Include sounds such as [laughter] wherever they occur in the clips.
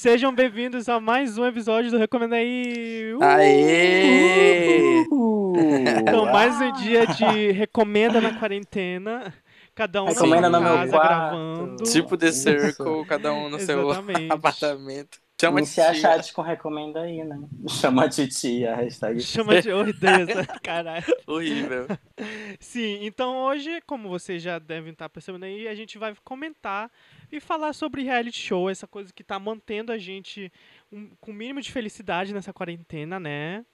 Sejam bem-vindos a mais um episódio do Recomenda aí. Uh! Aê! Então, mais um dia de Recomenda na quarentena. Cada um Recomenda no meu casa quarto. gravando. Tipo The Circle, cada um no seu apartamento. Chama de Iniciar tia. chat com recomenda aí, né? Chama a titia, a hashtag. Chama de ordeza, [laughs] caralho. Horrível. Sim, então hoje, como vocês já devem estar percebendo aí, a gente vai comentar e falar sobre reality show, essa coisa que tá mantendo a gente um- com o mínimo de felicidade nessa quarentena, né?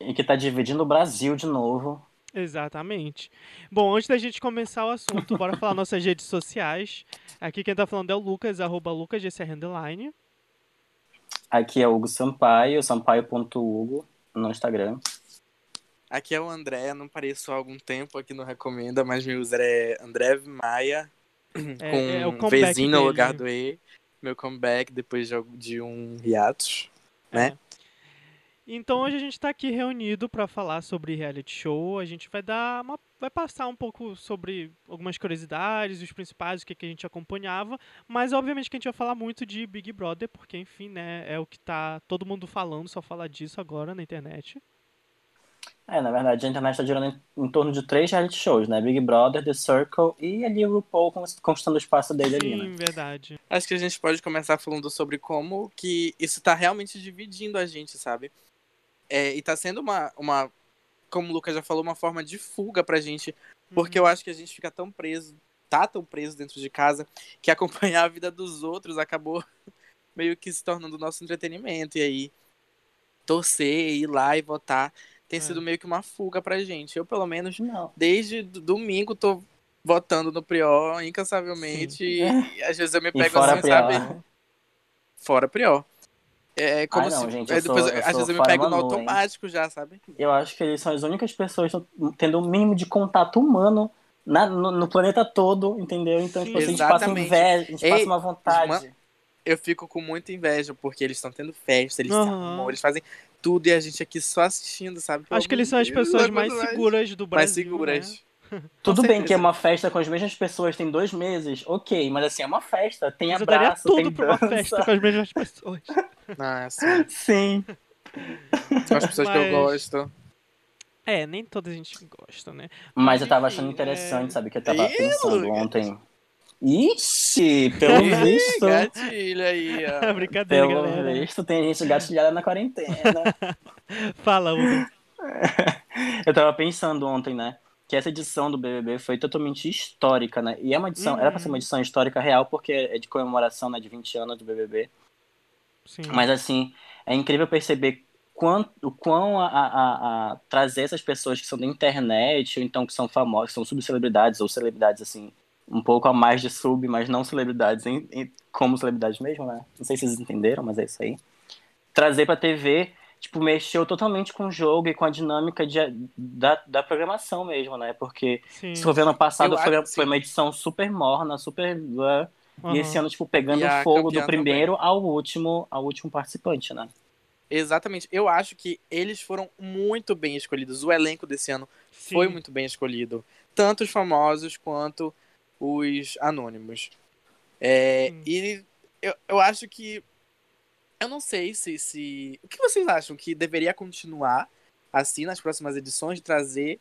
E que tá dividindo o Brasil de novo. Exatamente. Bom, antes da gente começar o assunto, bora [laughs] falar nossas redes sociais. Aqui quem tá falando é o Lucas, arroba lucasgcr underline. Aqui é o Hugo Sampaio, sampaio.hugo no Instagram. Aqui é o André, não pareço há algum tempo aqui no Recomenda, mas meu user é André Maia, É, com é um Vzinho no lugar do E. Meu comeback depois de, de um hiatus. né? Então hoje a gente está aqui reunido para falar sobre reality show. A gente vai dar uma, vai passar um pouco sobre algumas curiosidades, os principais, o que, que a gente acompanhava, mas obviamente que a gente vai falar muito de Big Brother, porque enfim, né, é o que tá todo mundo falando, só fala disso agora na internet. É, na verdade, a internet tá girando em, em torno de três reality shows, né? Big Brother, The Circle e ali o RuPaul conquistando o espaço dele ali, Sim, né? verdade. Acho que a gente pode começar falando sobre como que isso tá realmente dividindo a gente, sabe? É, e tá sendo uma, uma, como o Lucas já falou, uma forma de fuga pra gente. Porque Uhum. eu acho que a gente fica tão preso, tá tão preso dentro de casa, que acompanhar a vida dos outros acabou [laughs] meio que se tornando nosso entretenimento. E aí, torcer, ir lá e votar, tem É. sido meio que uma fuga pra gente. Eu, pelo menos, Não. desde do- domingo, tô votando no Prior incansavelmente. Sim. E, [laughs] às vezes eu me pego fora assim, Prior. sabe? Fora Prior. É como Ai, não, se. gente, é, eu sou- depois, eu às sou vezes eu me pego no Manu, hein? automático já, sabe? Eu acho que eles são as únicas pessoas tendo o mínimo de contato humano na- no, no planeta todo, entendeu? Então, tipo, assim, a gente passa inveja, a gente Ei, passa uma vontade. uma- Eu fico com muita inveja, porque eles estão tendo festa, eles se Aham. arrumam, eles fazem tudo e a gente aqui só assistindo, sabe? Acho que eles são as Pelo pessoas mais seguras do Mais Brasil. seguras. né? [laughs] Tudo bem que é uma festa com as mesmas pessoas tem dois meses, ok, mas assim, é uma festa, tem Mas eu daria abraço, tem tudo pra uma festa com as mesmas pessoas. [laughs] Ah, sim. Sim. São as pessoas que eu Mas- gosto. É, nem toda a gente gosta, né? Mas eu tava enfim, achando é- interessante, sabe, que eu tava Ih, pensando ontem. Ixi, pelo Ih, visto, Gatilho aí, ó. [laughs] Brincadeira, pelo galera. visto, tem gente gatilhada na quarentena. [laughs] Fala, Hugo. [laughs] Eu tava pensando ontem, né? Que essa edição do BBB foi totalmente histórica, né? E é uma edição, era pra ser uma edição histórica real, porque é de comemoração, né, de 20 anos do BBB. Sim. Mas assim, é incrível perceber quanto, o quão a, a- a- a trazer essas pessoas que são da internet, ou então que são famosas, que são subcelebridades, ou celebridades, assim, um pouco a mais de sub, mas não celebridades em- em- como celebridades mesmo, né? Não sei se vocês entenderam, mas é isso aí. Trazer pra TV, tipo, mexeu totalmente com o jogo e com a dinâmica de, da, da programação mesmo, né? Porque Sim. se for ver ano passado foi, acho foi uma edição super morna, super. uh, Aham. E esse ano, tipo, pegando a fogo do primeiro ao último, ao último participante, né? Exatamente. Eu acho que eles foram muito bem escolhidos. O elenco desse ano Sim. foi muito bem escolhido. Tanto os famosos quanto os anônimos. É, Sim. e eu, eu acho que. Eu não sei se, se. O que vocês acham? Que deveria continuar assim nas próximas edições, trazer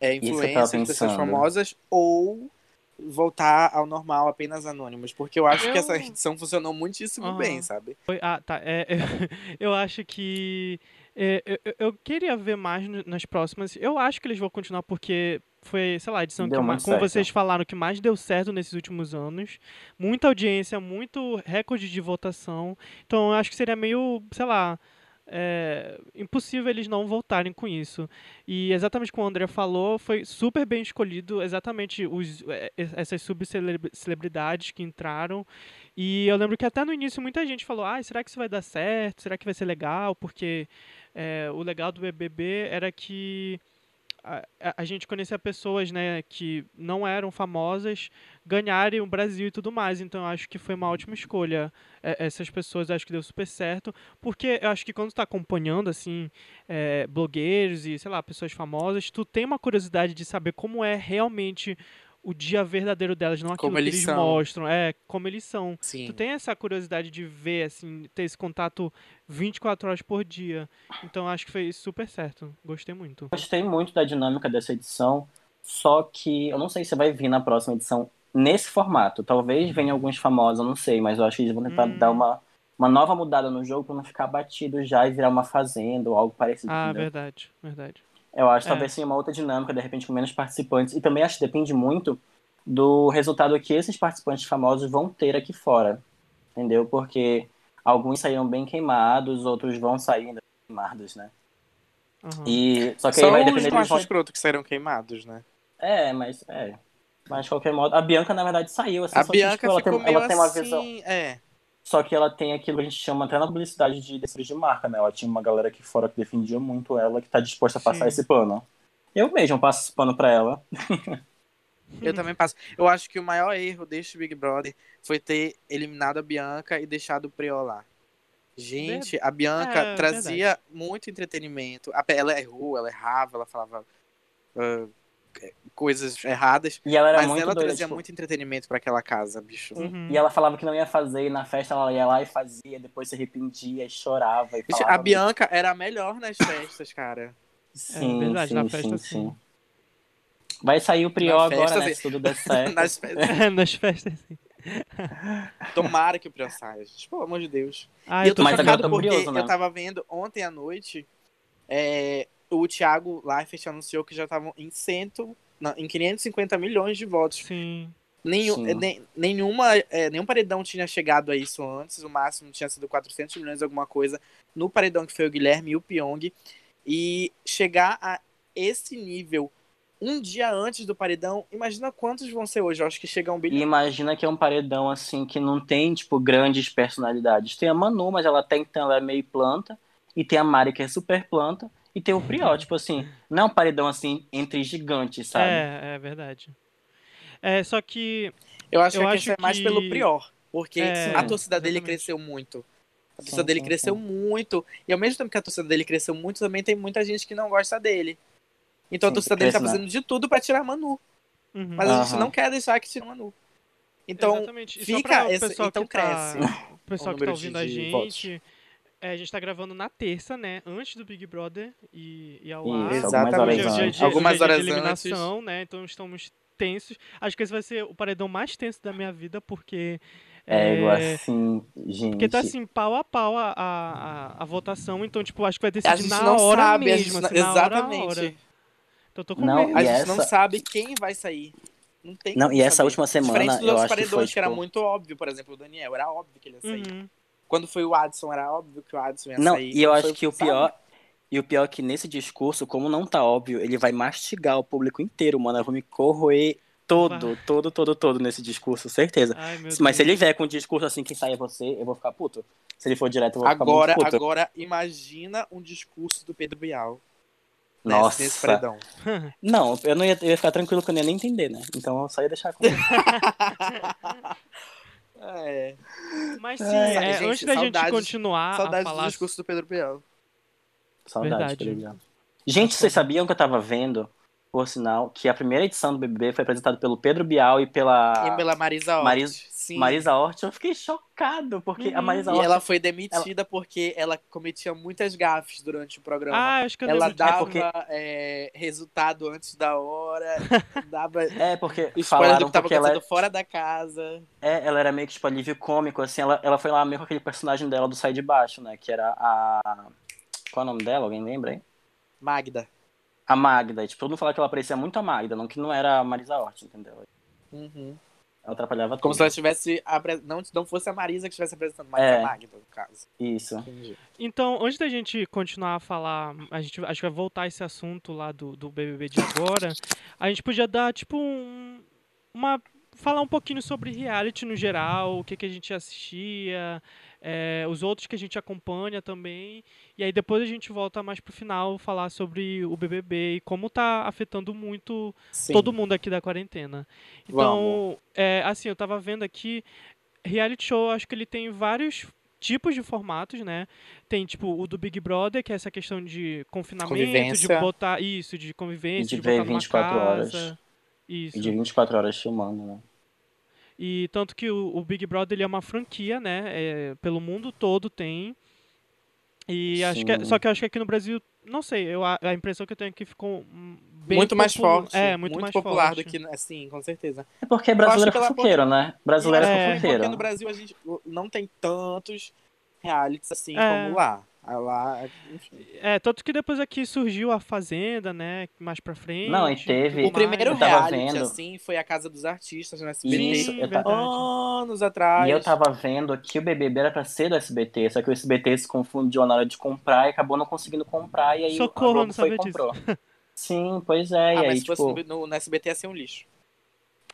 é, que influências, pessoas famosas, ou voltar ao normal, apenas anônimos? Porque eu acho que Eu- essa edição funcionou muitíssimo Aham. bem, sabe? Foi- Ah, tá. É, [laughs] eu, eu acho que. é, eu- eu, queria ver mais nas próximas. Eu acho que eles vão continuar porque foi, sei lá, a edição Deu que, como certo. vocês falaram, que mais deu certo nesses últimos anos. Muita audiência, muito recorde de votação. Então eu acho que seria meio, sei lá. é, impossível eles não voltarem com isso. E exatamente como o André falou, foi super bem escolhido exatamente os, é, essas subcelebridades que entraram. E eu lembro que até no início muita gente falou: ah, será que isso vai dar certo? Será que vai ser legal? Porque é, o legal do BBB era que a, a- gente conhecia pessoas né, que não eram famosas ganharem o Brasil e tudo mais. Então acho que foi uma ótima escolha. É, essas pessoas acho que deu super certo. Porque eu acho que quando tu tá acompanhando, assim, é, blogueiros e, sei lá, pessoas famosas, tu tem uma curiosidade de saber como é realmente o dia verdadeiro delas, não aquilo Como que eles eles são. mostram. É, como eles são. Sim. Tu tem essa curiosidade de ver, assim, ter esse contato 24 horas por dia. Então acho que foi super certo. Gostei muito. Gostei muito da dinâmica dessa edição, só que eu não sei se vai vir na próxima edição nesse formato. Talvez venha alguns famosos, eu não sei, mas eu acho que eles vão tentar Hum. dar uma, uma nova mudada no jogo pra não ficar batido já e virar uma fazenda ou algo parecido. Ah, entendeu? verdade, verdade. Eu acho que É. talvez seja uma outra dinâmica, de repente com menos participantes. E também acho que depende muito do resultado que esses participantes famosos vão ter aqui fora. Entendeu? Porque alguns saíram bem queimados, outros vão sair ainda queimados, né? Aham. E, só que Só aí vai depender dos vão... escroto que saíram queimados, né? É, mas é. Mas de qualquer modo, a Bianca na verdade saiu assim, A só que, Bianca tipo, ela, tem, meio ela tem uma assim, visão. é. Só que ela tem aquilo que a gente chama até na publicidade de defesa de marca, né? Ela tinha uma galera aqui fora que defendia muito ela, que tá disposta a passar Sim. esse pano. Eu mesmo passo esse pano pra ela. Eu [laughs] também passo. Eu acho que o maior erro deste Big Brother foi ter eliminado a Bianca e deixado o Prior lá. Gente, a Bianca É, trazia muito entretenimento. A- Ela errou, ela errava, ela falava ah, coisas erradas. E ela era mas muito ela doida, trazia tipo, muito entretenimento pra aquela casa, bicho. Uhum. E ela falava que não ia fazer, e na festa ela ia lá e fazia, depois se arrependia e chorava e Bicho, falava. a Bianca era a melhor nas festas, cara. Sim, É verdade, sim, na sim, festa, sim, sim. Vai sair o Prior agora, festa, né? sim. Se tudo der [laughs] certo. nas festas. É, [laughs] nas festas, sim. Tomara que o Prior saia, gente. Pelo amor de Deus. Ah, e eu tô Mas chocado eu tô porque curioso, né? eu tava vendo ontem à noite é, o Thiago Leifert anunciou que já estavam em cento, não, em 550 milhões de votos. Sim. Nenhum, Sim. é, nem- nenhuma, é, nenhum paredão tinha chegado a isso antes, o máximo tinha sido 400 milhões, alguma coisa, no paredão que foi o Guilherme e o Pyong. E chegar a esse nível um dia antes do paredão, imagina quantos vão ser hoje. Eu acho que chega a um E bilhão. imagina que é um paredão assim que não tem, tipo, grandes personalidades. Tem a Manu, mas ela tem então ela é meio planta. E tem a Mari, que é super planta. E tem o Prior, tipo assim, não é um paredão assim entre gigantes, sabe? É, é verdade. É, só que. Eu acho Eu que acho isso é mais que- pelo Prior, porque É, a torcida dele exatamente. cresceu muito. A Sim, torcida dele sim, cresceu sim. muito. E ao mesmo tempo que a torcida dele cresceu muito, também tem muita gente que não gosta dele. Então a Sim, torcida dele tá né? fazendo de tudo pra tirar a Manu. Uhum. Mas a gente Aham. não quer deixar que tire a Manu. Então, fica esse- pessoal então que tá, cresce o pessoal o que tá ouvindo a de votos. É, a gente tá gravando na terça, né? Antes do Big Brother e, e ao Isso, ar. algumas Exatamente. horas Hoje é dia antes. de, Algumas hoje é dia de horas eliminação, né? Então estamos tensos. Acho que esse vai ser o paredão mais tenso da minha vida, porque. É, igual é, assim, gente. Porque tá assim, pau a pau a, a, a, a votação, então, tipo, acho que vai a decidir gente na não hora sabe. mesmo, não- assim, na exatamente. hora. Então tô com Não, medo. A gente não essa- sabe quem vai sair. Não tem Não, e essa saber. última semana, Diferente dos eu acho que paredões, foi, que era tipo- muito óbvio, por exemplo, o Daniel, era óbvio que ele ia sair. Uhum. Quando foi o Adson, era óbvio que o Adson ia Não, sair. e eu Quando acho foi que o sabe? pior. E o pior é que nesse discurso, como não tá óbvio, ele vai mastigar o público inteiro, mano. Eu vou me corroer todo, todo, todo, todo nesse discurso, certeza. Ai, Mas se Deus. ele vier com um discurso assim que sai é você, eu vou ficar puto. Se ele for direto, eu vou Agora, ficar puto. agora, imagina um discurso do Pedro Bial. nesse- Nossa. Nesse paredão. [laughs] Não, eu não ia, eu ia ficar tranquilo que eu não ia nem entender, né? Então eu só ia deixar com ele. [laughs] É. Mas sim, Ai, é, gente, antes da gente saudades- continuar a Saudades do falar discurso do Pedro Bial. Saudade, Verdade. tá ligado? Gente, vocês sabiam que eu tava vendo, por sinal, que a primeira edição do BBB foi apresentada pelo Pedro Bial e pela E pela Marisa Hort. Marisa- Sim. Marisa Hort. Eu fiquei chocado, porque a Uhum. Marisa E Hort... ela foi demitida porque ela cometia muitas gafes durante o programa. Ah, acho que eu ela disso. dava porque- é, resultado antes da hora, [laughs] dava É, porque spoiler do falaram que tava porque ela, acontecendo fora da casa. é, ela era meio que tipo alívio cômico, assim, ela, ela foi lá meio com aquele personagem dela do Sai de Baixo, né? Que era a. Qual é o nome dela? Alguém lembra, hein? Magda. A Magda. Tipo, todo mundo falava que ela parecia muito a Magda, não que não era a Marisa Hort, entendeu? Uhum. Ela atrapalhava Como tudo. se ela tivesse. apre- Não, não fosse a Marisa que estivesse apresentando, mas É. a Magda, no caso. Isso. Entendi. Então, antes da gente continuar a falar, a gente acho que vai voltar esse assunto lá do, do BBB de agora, a gente podia dar, tipo, um, uma... Falar um pouquinho sobre reality no geral, o que, que a gente assistia, é, os outros que a gente acompanha também, e aí depois a gente volta mais pro final falar sobre o BBB e como tá afetando muito Sim. todo mundo aqui da quarentena. Então, é, assim, eu tava vendo aqui, reality show, acho que ele tem vários tipos de formatos, né? Tem, tipo, o do Big Brother, que é essa questão de confinamento, de botar isso, de convivência, De de, ver botar numa 24 casa. horas. Isso. E de 24 horas filmando, né? E tanto que o, o Big Brother ele é uma franquia, né? É, pelo mundo todo tem. E acho que, é- só que eu acho que aqui no Brasil, não sei, eu, a, a impressão que eu tenho é que ficou bem muito mais forte. É, muito, mais popular forte. do que. Assim, com certeza. É porque brasileiro é fofoqueiro, né? Brasileiro é foi fofoqueiro. Porque no Brasil a gente não tem tantos realities assim É. como lá. Ah, Lá, enfim. É, tanto que depois aqui surgiu a Fazenda, né? Mais pra frente. Não, e teve- O primeiro reality, vendo. assim, foi a Casa dos Artistas no SBT. Isso, eu tava-. Anos atrás. E eu tava vendo que o BBB era pra ser do SBT, só que o SBT se confundiu na hora de comprar e acabou não conseguindo comprar, e aí Socorro, a Globo não foi e comprou. [laughs] Sim, pois é, Ah, e aí, mas se fosse tipo... no, no, no SBT ia ser um lixo.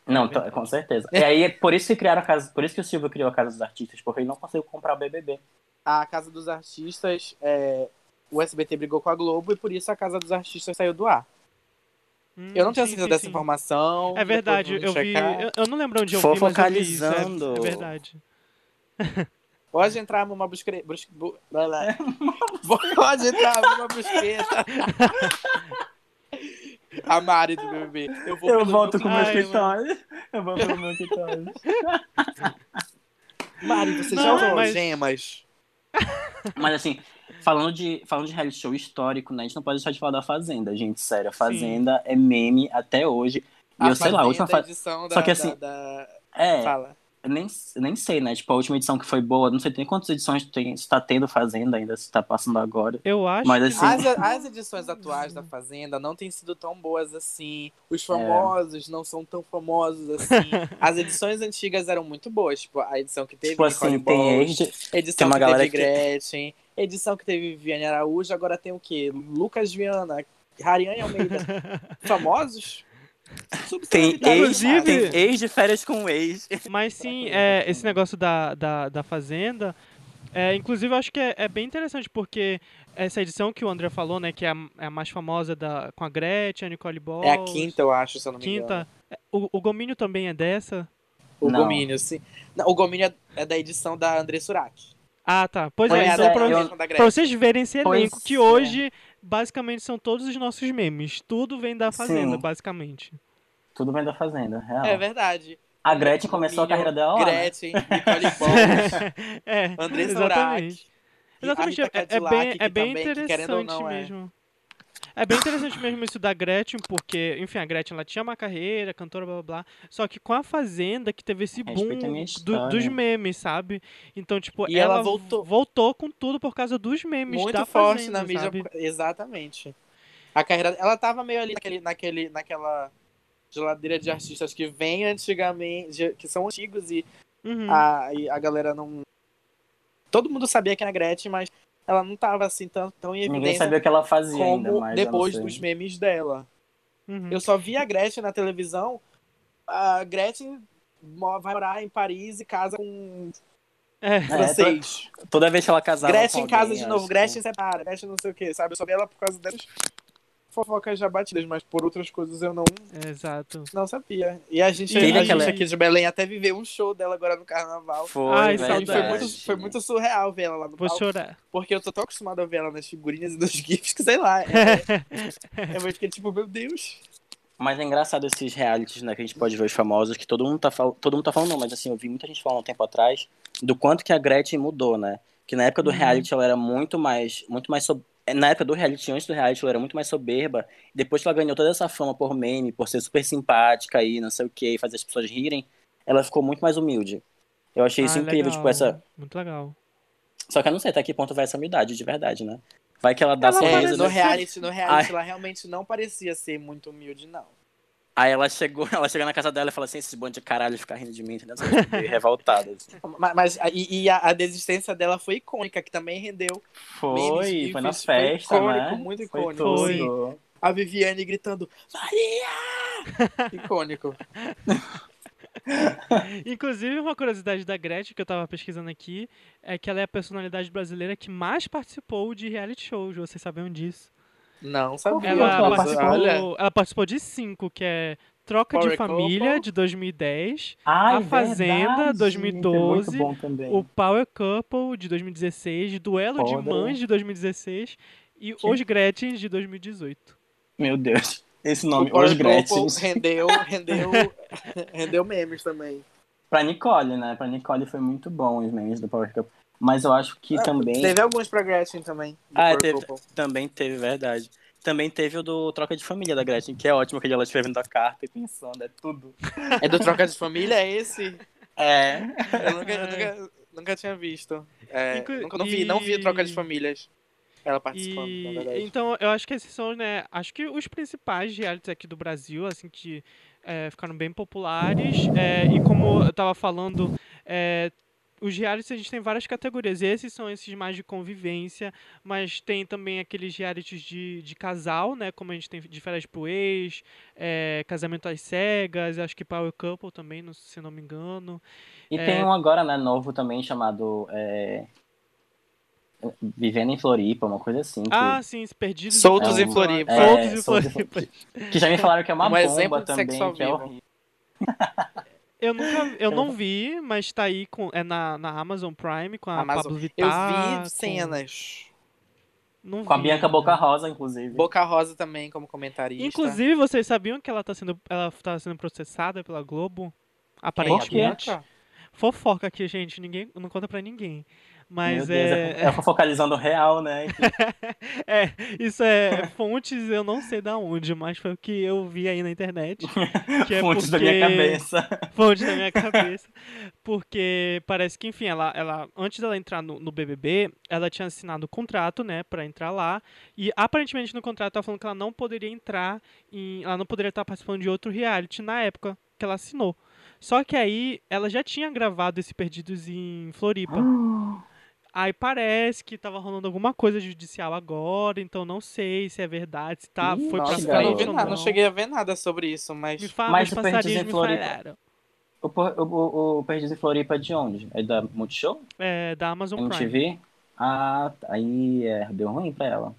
Não, to- com certeza. E aí, por isso que criaram a casa, por isso que o Silvio criou a Casa dos Artistas, porque ele não conseguiu comprar o BBB. A Casa dos Artistas, é, o SBT brigou com a Globo e por isso a Casa dos Artistas saiu do ar. Hum, Eu não tenho sim, certeza sim, dessa sim. informação. É verdade, eu vamos vi. checar. Eu, eu não lembro onde eu vi, mas eu vi isso. É, é verdade. Pode entrar numa buscre... brus- bu-. [laughs] Pode entrar numa busqueta. A Mari do BBB. Eu, vou Eu volto meu- com meus quitões. Eu vou pelo meu quitões. Mari, você Não, já usou mas- gemas? Mas assim, falando de, falando de reality show histórico, né? A gente não pode deixar de falar da Fazenda, gente. Sério, a Fazenda é meme até hoje. E eu sei lá, a última Fazenda, fa... edição da, Só que assim, da- da- É, Fala. Nem, nem sei, né? Tipo, a última edição que foi boa, não sei nem quantas edições tem, se tá tendo Fazenda ainda, se tá passando agora. Eu acho Mas que assim- As, as edições atuais da Fazenda não têm sido tão boas assim. É. Os famosos não são tão famosos assim. [laughs] As edições antigas eram muito boas. Tipo, a edição que teve Tipo Nicole assim, tem ex de... edição tem uma que galera teve que- Gretchen, edição que teve Viviane Araújo, agora tem o quê? Lucas Viana, Hariane Almeida. [laughs] Famosos? Tem ex, Inclusive- tem ex de férias com ex. Mas sim, é, esse negócio da, da, da Fazenda. É, inclusive, eu acho que é, é bem interessante, porque essa edição que o André falou, né, que é a, é a mais famosa da, com a Gretchen, a Nicole Ball. É a quinta, eu acho, se eu não me engano. Quinta. É, O, o Gomínio também é dessa? O Não. Gomínio, sim. Não, o Gomínio é- é da edição da André Surak. Ah, tá. Pois, Pois é, é, então é, pra, eu- mesma da pra vocês verem esse Pois elenco, que é. hoje, basicamente, são todos os nossos memes. Tudo vem da Fazenda, Sim. basicamente. Tudo bem da Fazenda, real. É verdade. A Gretchen começou a Gomínio, carreira dela lá, né? Gretchen, [laughs] Nicole Bolt, [laughs] é, André exatamente. Exatamente, a é, Rita é bem, que é bem também, que querendo ou interessante não, é. mesmo. É bem interessante mesmo isso da Gretchen, porque, enfim, a Gretchen ela tinha uma carreira, cantora, blá blá blá. Só que com a Fazenda que teve esse boom do- dos memes, sabe? Então, tipo, E ela, ela voltou. voltou com tudo por causa dos memes Muito da forte Fazenda, na mídia. sabe? Exatamente. A carreira. Ela tava meio ali naquele, naquele, naquela geladeira de artistas que vem antigamente, que são antigos e Uhum. a, e a galera não. Todo mundo sabia que era a Gretchen, mas ela não tava assim tão, tão em Ninguém evidência sabia o que ela fazia ainda, como mas depois dos memes dela. uhum. Eu só vi a Gretchen na televisão. A Gretchen vai morar em Paris e casa com É. francês. Toda vez que ela casava Gretchen com em casa alguém, de novo, que- Gretchen separa, Gretchen não sei o que, sabe? Eu só vi ela por causa dessas fofocas já batidas, mas por outras coisas eu não, Exato. não sabia. E a gente, Teve a aquela- gente aqui de Belém até viveu um show dela agora no carnaval. Foi, Ai, E verdade. foi, muito, foi muito surreal ver ela lá no Vou palco, chorar. porque eu tô tão acostumado a ver ela nas figurinhas e nos [laughs] gifs que sei lá. É, eu fiquei tipo, meu Deus. Mas é engraçado esses realities, né, que a gente pode ver os famosos, que todo mundo tá, fal... todo mundo tá falando, não, mas assim, eu vi muita gente falando um tempo atrás do quanto que a Gretchen mudou, né? Que na época do Uhum. reality ela era muito mais, muito mais sob... na época do reality, antes do reality, ela era muito mais soberba. Depois que ela ganhou toda essa fama por meme, por ser super simpática e não sei o que, fazer as pessoas rirem, ela ficou muito mais humilde. Eu achei isso Ah, incrível, legal. tipo, essa. Muito legal. Só que eu não sei até que ponto vai essa humildade de verdade, né? Vai que ela dá Ela sorriso. parece É, no né? reality, no reality Ai. ela realmente não parecia ser muito humilde, não. Aí ela chegou, [laughs] ela chega na casa dela e fala assim, esses bando de caralho ficar rindo de mim, entendeu? Ficou meio revoltada. assim. [laughs] Mas, mas- e, e a, a desistência dela foi icônica, que também rendeu Foi, Memes, foi na foi festa, icônico, né? muito Foi icônico. tudo. a Viviane gritando Maria! [laughs] Icônico. Inclusive, uma curiosidade da Gretchen que eu tava pesquisando aqui é que ela é a personalidade brasileira que mais participou de reality shows. Vocês sabiam disso? Não sabia. Ela, ela participou, olha, ela participou de cinco, que é Troca de Power Família, Couple. de 2010, Ai, A Fazenda, verdade, 2012, isso é muito bom também. o Power Couple, de 2016, Duelo de Foda. Mães, de 2016 e Que- Os Gretchen, de 2018. Meu Deus. esse nome, Os Gretchen. Rendeu, rendeu, [laughs] rendeu memes também. Pra Nicole, né? Pra Nicole foi muito bom os memes do Power Couple. Mas eu acho que também. Teve alguns pra Gretchen também. Ah, Power teve. Também teve, verdade. Também teve o do Troca de Família da Gretchen, que é ótimo, que ela escrevendo a carta e pensando, é tudo. É do Troca de Família, é esse? [laughs] É. Eu nunca, eu nunca, nunca tinha visto. É, Inclu- nunca não vi, não vi e- Troca de Famílias. Ela participando, na E, verdade. então, eu acho que esses são, né, acho que os principais realities aqui do Brasil, assim, que é, ficaram bem populares. é, e como eu tava falando, é, os realities a gente tem várias categorias. Esses são esses mais de convivência, mas tem também aqueles realities de, de casal, né, como a gente tem de férias pro ex, é, casamento às cegas, acho que Power Couple também, não- se não me engano. E É. tem um agora, né, novo também, chamado é, Vivendo em Floripa, uma coisa assim. que- Ah, sim, Perdidos em Soltos em Floripa. É, Soltos em Floripa. Que já me falaram que é uma [laughs] Um bomba exemplo de também, sexo ao que é vivo. horrível. [laughs] Eu nunca, eu não vi, mas tá aí com, é na, na Amazon Prime com a Amazon. Pablo Eu Vittar. vi cenas. não Com a Bianca. Boca Rosa, inclusive. Boca Rosa também como comentarista. Inclusive, vocês sabiam que ela tá sendo, ela tá sendo processada pela Globo? Quem? Aparentemente. Bianca? Fofoca aqui, gente, ninguém, não conta pra ninguém. Mas Deus, é, é, é focalizando real, né? [laughs] é, isso é fontes, eu não sei da onde, mas foi o que eu vi aí na internet. [laughs] É Fontes da porque- minha cabeça. [laughs] fonte da minha cabeça. Porque parece que, enfim, ela, ela antes dela entrar no, no BBB, ela tinha assinado o contrato, né, pra entrar lá. E aparentemente no contrato tava falando que ela não poderia entrar em. Ela não poderia estar participando de outro reality na época que ela assinou. Só que aí ela já tinha gravado esse Perdidos em Floripa. [gasps] [gasps] Aí parece que tava rolando alguma coisa judicial agora, então não sei se é verdade, se tá, Ih, foi nossa, pra não frente nada, não. não cheguei a ver nada sobre isso, mas. Me fala, Mas os passarinhos em me Floripa- falaram. O, o, o, o Perdidos em Floripa é de onde? É da Multishow? É, da Amazon Prime. MTV? Ah, aí é, deu ruim pra ela.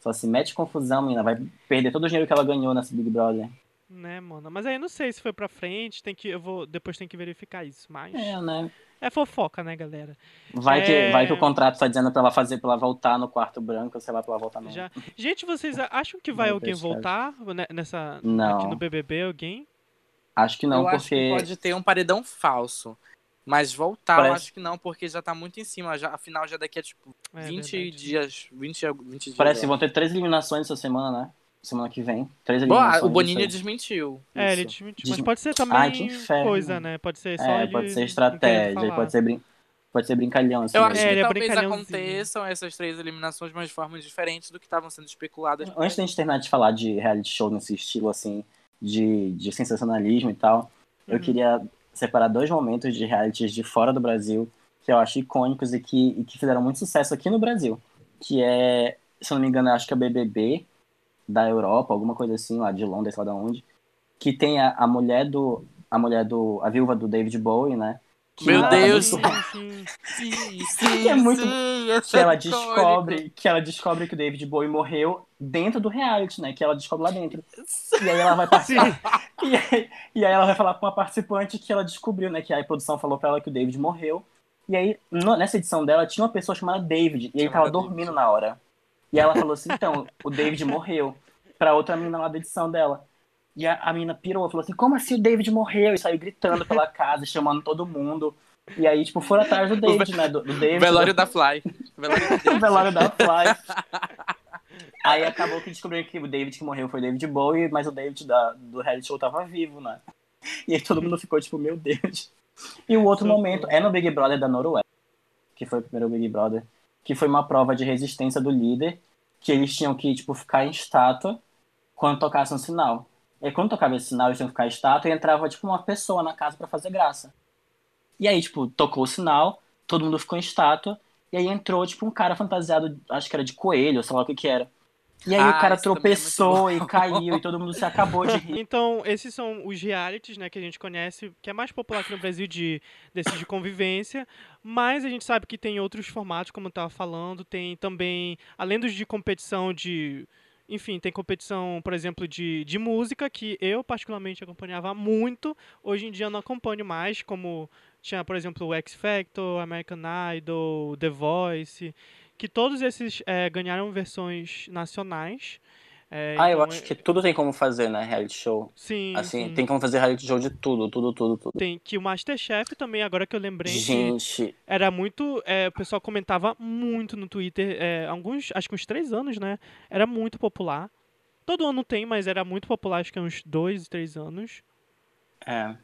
Só se mete confusão, menina. Vai perder todo o dinheiro que ela ganhou nessa Big Brother. Né, mano? Mas aí eu não sei se foi pra frente, tem que, eu vou, depois tem que verificar isso, mas... É, né? É fofoca, né, galera? Vai, que, É. vai que o contrato tá dizendo pra ela fazer, pra ela voltar no quarto branco, sei lá, pra ela voltar no. Já... Gente, vocês [laughs] acham que vai Meu alguém cara. voltar nessa... Não. aqui no BBB, alguém? Acho que não, eu acho que porque. pode ter um paredão falso. Mas voltar, eu Parece- acho que não, porque já tá muito em cima. Já, afinal, já daqui a tipo É, 20 verdade. dias. 20, a- 20 dias. Parece que vão ter três eliminações essa semana, né? Semana que vem. Três eliminações. o aí. desmentiu. É, ele desmentiu. Mas pode ser também Ai, que inferno. coisa, né? Pode ser só É, ele pode ser estratégia, pode ser, brin... pode ser brincalhão. Assim, Eu mesmo. acho É, que é talvez aconteçam essas três eliminações, mas de formas diferentes do que estavam sendo especuladas. Antes da gente terminar de falar de reality show nesse estilo, assim, de, de sensacionalismo e tal, eu Uhum. queria separar dois momentos de realities de fora do Brasil que eu acho icônicos e que, e que fizeram muito sucesso aqui no Brasil. Que é, se eu não me engano, eu acho que é o BBB da Europa, alguma coisa assim, lá de Londres, lá da onde. Que tem a, a mulher do. A mulher do. A viúva do David Bowie, né? Que Meu ela- Deus! Sim, sim. Sim, [laughs] sim, Que é muito- sim, que ela é descobre que ela descobre que o David Bowie morreu dentro do reality, né? Que ela descobre lá dentro. E aí ela vai [laughs] participar. [laughs] E aí, e aí ela vai falar com uma participante que ela descobriu, né? Que a produção falou pra ela que o David morreu. E aí, nessa edição dela, tinha uma pessoa chamada David. E ele tava dormindo na hora. E ela falou assim, então, o David morreu. Pra outra menina lá da edição dela. E a, a menina pirou, falou assim, como assim o David morreu? E saiu gritando pela casa, chamando todo mundo. E aí, tipo, foram atrás do David, né? Do, do David. Velório da Fly. Velório da [laughs] o velório da Fly. [laughs] Aí acabou que descobriram que o David que morreu foi o David Bowie, mas o David da, do reality show tava vivo, né? E aí todo mundo ficou tipo, meu Deus. E o outro momento é no Big Brother da Noruega, que foi o primeiro Big Brother, que foi uma prova de resistência do líder, que eles tinham que, tipo, ficar em estátua quando tocasse um sinal. E quando tocava esse sinal, eles tinham que ficar em estátua e entrava, tipo, uma pessoa na casa pra fazer graça. E aí, tipo, tocou o sinal, todo mundo ficou em estátua, e aí entrou, tipo, um cara fantasiado, acho que era de coelho, sei lá o que que era. E aí Ah, o cara é tropeçou muito e caiu, e todo mundo se acabou de [laughs] rir. Então, esses são os realities, né, que a gente conhece, que é mais popular aqui no Brasil de desses de convivência, mas a gente sabe que tem outros formatos, como eu estava falando, tem também, além dos de competição de enfim, tem competição, por exemplo, de, de música, que eu particularmente acompanhava muito. Hoje em dia eu não acompanho mais, como tinha, por exemplo, o X Factor, American Idol, The Voice, que todos esses eh, ganharam versões nacionais. É, Ah, eu então, acho é- que tudo tem como fazer, né? Reality show. Sim, Assim, sim. tem como fazer reality show de tudo, tudo, tudo, tudo. Tem que o Masterchef também, agora que eu lembrei, Gente, era muito. é, o pessoal comentava muito no Twitter, é, alguns, acho que uns três anos, né? Era muito popular. Todo ano tem, mas era muito popular, acho que há uns dois, três anos. é.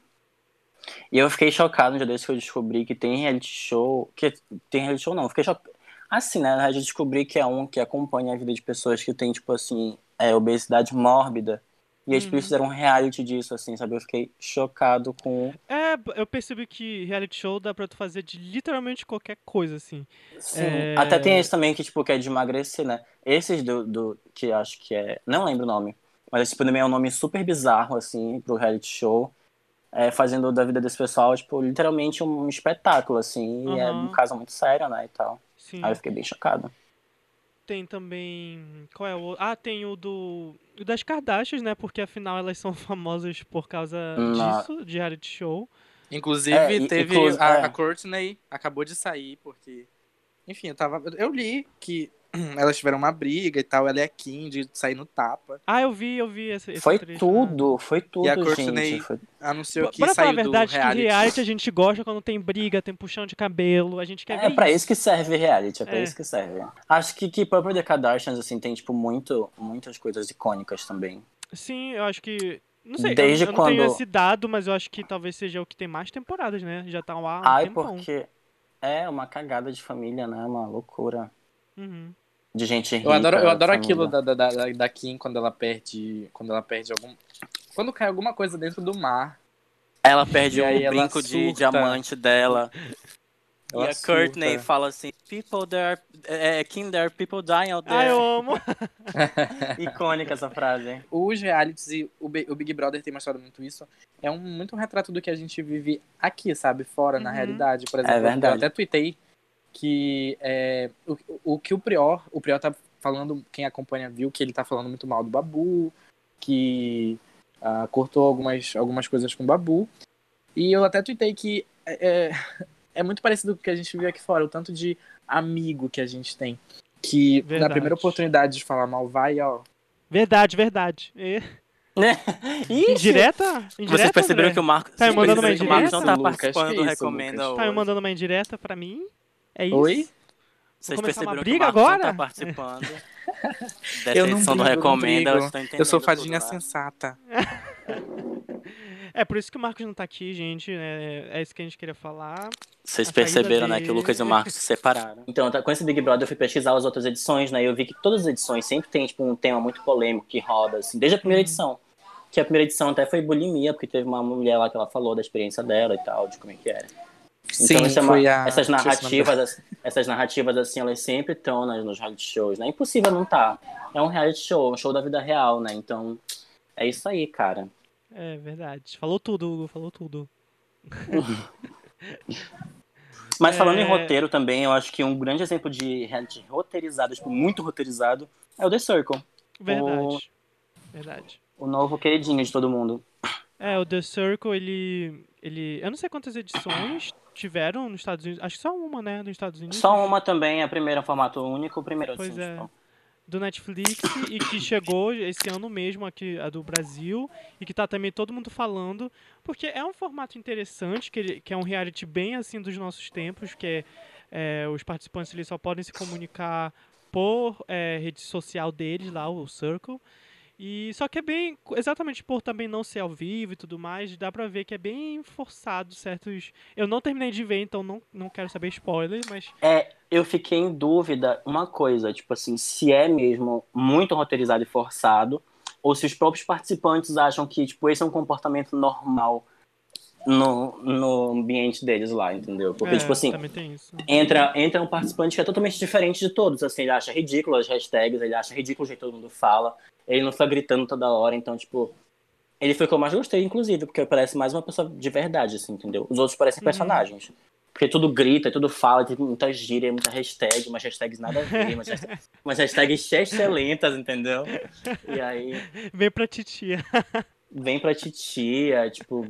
E eu fiquei chocado no dia desse que eu descobri que tem reality show. Que tem reality show não, eu fiquei chocado. Assim, né? Verdade, eu descobri que é um que acompanha a vida de pessoas que têm, tipo assim, é, obesidade mórbida. E eles Uhum. fizeram um reality disso, assim, sabe? Eu fiquei chocado com. É, eu percebi que reality show dá pra tu fazer de literalmente qualquer coisa, assim. Sim. É. Até tem esse também que, tipo, que é de emagrecer, né? Esses do, do. Que acho que é. Não lembro o nome. Mas, tipo, também é um nome super bizarro, assim, pro reality show. É, fazendo da vida desse pessoal, tipo, literalmente um espetáculo, assim. E é um caso muito sério, né? E tal. Sim. Aí eu fiquei bem chocado. Tem também. Qual é o outro? Ah, tem o do. O das Kardashians, né? Porque afinal elas são [laughs] famosas por causa Na- disso, de reality show. Inclusive, É, e- teve a, é. a Courtney acabou de sair, porque. Enfim, eu tava. Eu li que [clears throat] elas tiveram uma briga e tal. Ela é a Kim de sair no tapa. Ah, eu vi, eu vi esse, esse Foi trecho, tudo, foi tudo, E a Courtney gente. Foi... Anunciou Pra que pra falar a saiu verdade, do reality. que reality a [laughs] gente gosta quando tem briga, tem puxão de cabelo, a gente quer É ver pra isso. que serve reality, é pra É. isso que serve. Acho que que Purple The Kardashians, assim, tem, tipo, muito, muitas coisas icônicas também. Sim, eu acho que. Não sei, eu- Desde eu, não tenho quando- esse dado, mas eu acho que talvez seja o que tem mais temporadas, né? Já tá lá há um Ai, tempão. porque é uma cagada de família, né? Uma loucura. Uhum. De gente rica. Eu adoro, eu adoro aquilo da, da, da, da Kim quando ela perde. Quando ela perde algum. Quando cai alguma coisa dentro do mar. Ela perde o ela brinco de diamante dela. [laughs] Ela e a Courtney surta. fala assim, people there, é, Kim, there are people dying out Ah, there. eu amo. [laughs] Icônica essa frase. Os realities e o, Bi- o Big Brother tem mostrado muito isso. É um muito um retrato do que a gente vive aqui, sabe? Fora, na Uhum. realidade. Por exemplo, verdade. eu até tuitei que é, o, o que o Prior, o Prior tá falando, quem acompanha viu que ele tá falando muito mal do Babu, que ah, cortou algumas, algumas coisas com o Babu. E eu até tuitei que é, é, [laughs] é muito parecido com o que a gente vive aqui fora, o tanto de amigo que a gente tem. Que na Verdade. primeira oportunidade de falar mal, vai, ó. Verdade, verdade. E... [laughs] Né? Indireta? Indireta, Vocês perceberam André? que o Marcos, Tá me vocês mandando uma que o Marcos não tá indireta? participando do Recomenda? Tá me mandando uma indireta pra mim? É isso? Oi? Vocês começar uma perceberam briga que o Marcos agora? não tá participando [laughs] dessa Eu não edição do brigo, eu não Recomenda. brigo. eu estou Eu entendendo sou fadinha sensata. [laughs] É por isso que o Marcos não tá aqui, gente. É, é isso que a gente queria falar. Vocês perceberam, né, que o. Lucas e o Marcos se separaram. Então, tá- com esse Big Brother eu fui pesquisar as outras edições, né, e eu vi que todas as edições sempre tem, tipo, um tema muito polêmico que roda, assim, desde a primeira Uhum. edição. Que a primeira edição até foi bulimia, porque teve uma mulher lá que ela falou da experiência dela e tal, de como é que era. Sim, Então, uma- foi a... essas o narrativas, as- essas narrativas, assim, elas sempre estão nos reality shows, né? É impossível não tá. É um reality show, um show da vida real, né? Então, é isso aí, cara. É verdade. Falou tudo, Hugo. Falou tudo. [laughs] Mas falando É. em roteiro também, eu acho que um grande exemplo de reality roteirizado, tipo, muito roteirizado, é o The Circle. Verdade. Verdade. O novo queridinho de todo mundo. É, o The Circle, ele. ele eu não sei quantas edições tiveram nos Estados Unidos. Acho que só uma, né? Nos Estados Unidos. Só uma também, a primeira formato único, o primeiro Pois assim, é. tipo. do Netflix e que chegou esse ano mesmo aqui, a do Brasil, e que tá também todo mundo falando, porque é um formato interessante, que, ele- que é um reality bem assim dos nossos tempos, que é, é, os participantes eles só podem se comunicar por é, rede social deles lá, o Circle. E só que é bem, exatamente por também não ser ao vivo e tudo mais, dá pra ver que é bem forçado certos. Eu não terminei de ver, então não, não quero saber spoiler, mas É, eu fiquei em dúvida uma coisa, tipo assim, se é mesmo muito roteirizado e forçado, ou se os próprios participantes acham que, tipo, esse é um comportamento normal no, no ambiente deles lá, entendeu? Porque, é, tipo assim, entra, entra um participante que é totalmente diferente de todos, assim, ele acha ridículo as hashtags, ele acha ridículo o jeito que todo mundo fala, ele não fica gritando toda hora, então, tipo, ele foi o que eu mais gostei, inclusive, porque parece mais uma pessoa de verdade, assim, entendeu? Os outros parecem Uhum. personagens. Porque tudo grita, tudo fala, tem muita gíria, muita hashtag, umas hashtags nada a ver, umas hashtags, [laughs] umas hashtags excelentas, entendeu? E aí Vem pra titia. Vem pra titia, tipo,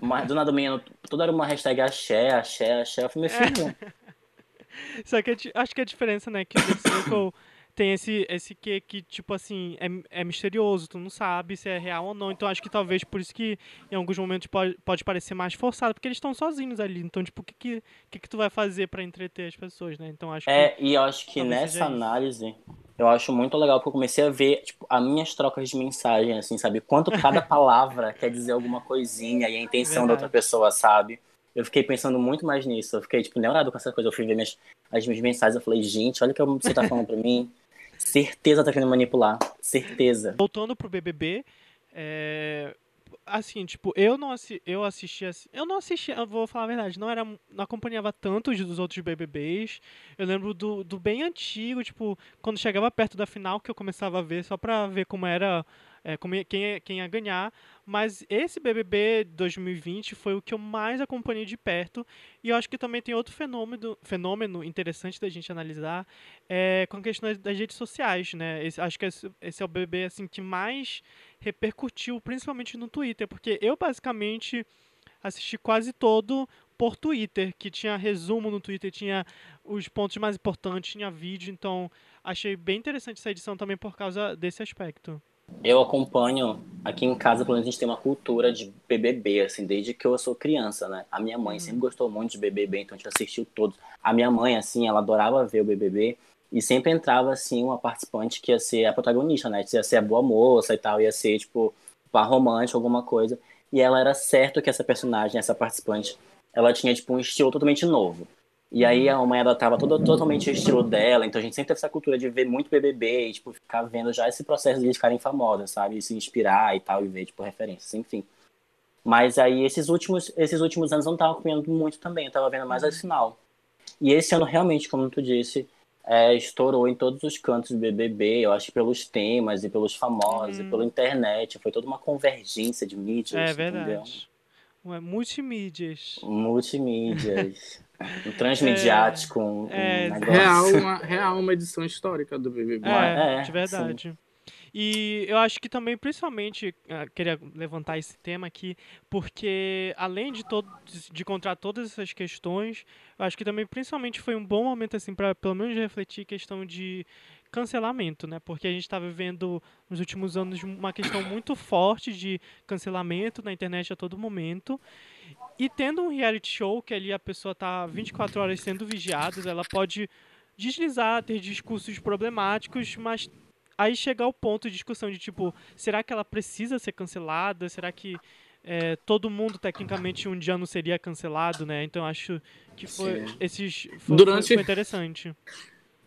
uma, do nada manhã, toda hora uma hashtag axé, axé, axé. Eu falei, meu filho, [laughs] Só que acho que a diferença, né, que o Circle tem esse, esse que, que tipo assim, é, é misterioso, tu não sabe se é real ou não. Então acho que talvez por isso que em alguns momentos pode, pode parecer mais forçado, porque eles estão sozinhos ali. Então, tipo, o que, que, que, que tu vai fazer para entreter as pessoas, né? Então acho É, que. e eu acho que nessa análise, eu acho muito legal, porque eu comecei a ver, tipo, as minhas trocas de mensagem, assim, sabe? Quanto cada [laughs] palavra quer dizer alguma coisinha e a intenção da outra Verdade. pessoa, sabe? Eu fiquei pensando muito mais nisso. Eu fiquei, tipo, neurado com essa coisa. Eu fui ver minhas, as minhas mensagens, eu falei, gente, olha o que você tá falando pra mim. Certeza tá querendo manipular. Certeza. Voltando pro BBB, é, assim, tipo, eu não assi eu assisti assim, eu não assisti, eu vou falar a verdade, não era não acompanhava tanto os dos outros BBBs. Eu lembro do, do bem antigo, tipo, quando chegava perto da final que eu começava a ver só pra ver como era é, como quem, quem ia ganhar, mas esse BBB 2020 foi o que eu mais acompanhei de perto, e eu acho que também tem outro fenômeno, fenômeno interessante da gente analisar, é, com a questão das redes sociais, né? Esse- acho que esse, esse é o BBB assim, que mais repercutiu, principalmente no Twitter, porque eu basicamente assisti quase todo por Twitter, que tinha resumo no Twitter, tinha os pontos mais importantes, tinha vídeo, então achei bem interessante essa edição também por causa desse aspecto. Eu acompanho, aqui em casa, pelo menos a gente tem uma cultura de BBB, assim, desde que eu sou criança, né? A minha mãe sempre gostou muito de BBB, então a gente assistiu todos. A minha mãe, assim, ela adorava ver o BBB e sempre entrava, assim, uma participante que ia ser a protagonista, né? Ia ser a boa moça e tal, ia ser, tipo, par romântico, alguma coisa. E ela era certo que essa personagem, essa participante, ela tinha, tipo, um estilo totalmente novo. E aí a mãe adotava todo, totalmente o estilo dela, então a gente sempre teve essa cultura de ver muito BBB e, tipo, ficar vendo já esse processo de eles ficarem famosas, sabe? E se inspirar e tal, e ver, tipo, referências, enfim. Mas aí esses últimos, esses últimos anos eu não tava acompanhando muito também, eu tava vendo mais a final. E esse ano realmente, como tu disse, é, estourou em todos os cantos do BBB, eu acho que pelos temas e pelos famosos Uhum. e pela internet, foi toda uma convergência de mídias, É entendeu? verdade. Multimídias. Multimídias, um transmediático, um, um é, negócio. Real [laughs] uma, real uma edição histórica do BBB. É, é, de verdade. E eu acho que também, principalmente, ah, queria levantar esse tema aqui, porque além de todo, de encontrar todas essas questões, eu acho que também, principalmente, foi um bom momento, assim, para pelo menos refletir questão de cancelamento, né? Porque a gente está vivendo nos últimos anos uma questão muito forte de cancelamento na internet a todo momento. E tendo um reality show que ali a pessoa tá 24 horas sendo vigiada, ela pode deslizar, ter discursos problemáticos, mas aí chegar ao ponto de discussão de tipo, será que ela precisa ser cancelada? Será que é, todo mundo tecnicamente um dia não seria cancelado, né? Então acho que foi Sim. esses foi, Durante- foi, interessante.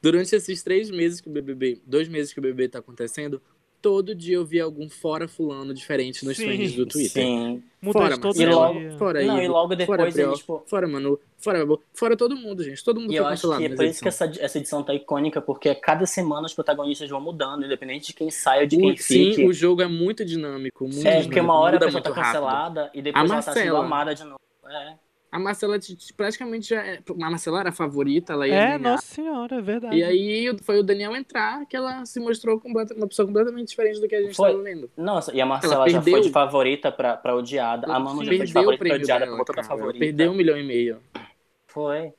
Durante esses três meses que o BBB, dois meses que o BBB tá acontecendo, todo dia eu via algum fora fulano diferente nos Sim. trends do Twitter. Sim. Muda Fora Marcelo. E logo- Fora Não, Ivo, e logo fora depois Priol, eles, tipo, fora Manu, fora Babu, fora todo mundo, gente. Todo mundo E foi cancelado. que é por isso que edição. essa, essa edição tá icônica, porque cada semana os protagonistas vão mudando, independente de quem sai ou de quem sim, fique. o jogo é muito dinâmico. Muito É, dinâmico, porque uma hora a pessoa tá muito rápido. cancelada e depois A ela tá sendo amada de novo. É. A Marcela praticamente já é. A Marcela era a favorita, ela ia É, ganhar. nossa senhora, é verdade. E aí foi o Daniel entrar que ela se mostrou uma pessoa completamente diferente do que a gente estava vendo. Nossa, e a Marcela já perdeu. foi de favorita pra, pra odiada. A Manu já foi de favorita pra odiada, pra dela, voltar pra. Ela favorita. Perdeu um milhão e meio. Foi.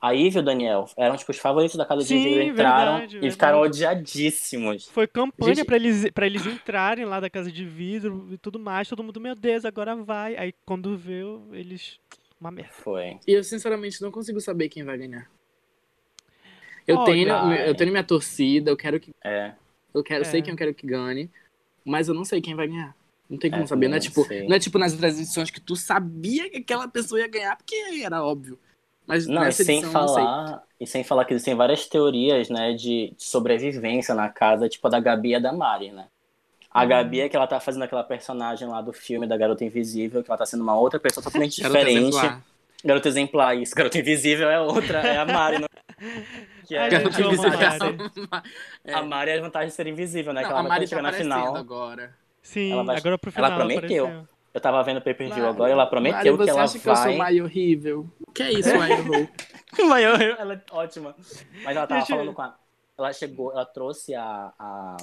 A Ivy e o Daniel eram tipo os favoritos da casa de Ivy, entraram verdade, e ficaram verdade. odiadíssimos. Foi campanha Gente- pra eles, pra eles entrarem lá da casa de vidro e tudo mais. Todo mundo, meu Deus, agora vai. Aí quando viu, eles. Uma merda. Foi. E eu, sinceramente, não consigo saber quem vai ganhar. Eu, Olha, tenho, eu tenho minha torcida, eu quero que. É. Eu quero, É. sei quem eu quero que ganhe, mas eu não sei quem vai ganhar. Não tem como É, saber. Não é, tipo, não sei. não é tipo nas outras edições que tu sabia que aquela pessoa ia ganhar, porque era óbvio. Mas Não, e nessa sem edição eu não sei. falar, e sem falar que existem várias teorias, né, de, de sobrevivência na casa, tipo a da Gabi e a da Mari, né? A Uhum. Gabi é que ela tá fazendo aquela personagem lá do filme da Garota Invisível, que ela tá sendo uma outra pessoa totalmente diferente. exemplar. Garota exemplar, isso. Garota Invisível é outra, é a Mari. Não... [laughs] Que é a, Garota Invisível. Mari. É. a Mari é a vantagem de ser invisível, né? Não, que ela a vai Mari tá na final. agora. Sim, Ela vai- agora pro ela final. prometeu. apareceu. Eu tava vendo o pay-per-view Mari, agora e ela prometeu Mari, que você ela acha que eu sou vai. Mai horrível? Que é isso, Mai [laughs] horrível? Ela é ótima. Mas ela tava Gente, falando com a. Ela chegou, ela trouxe a, a,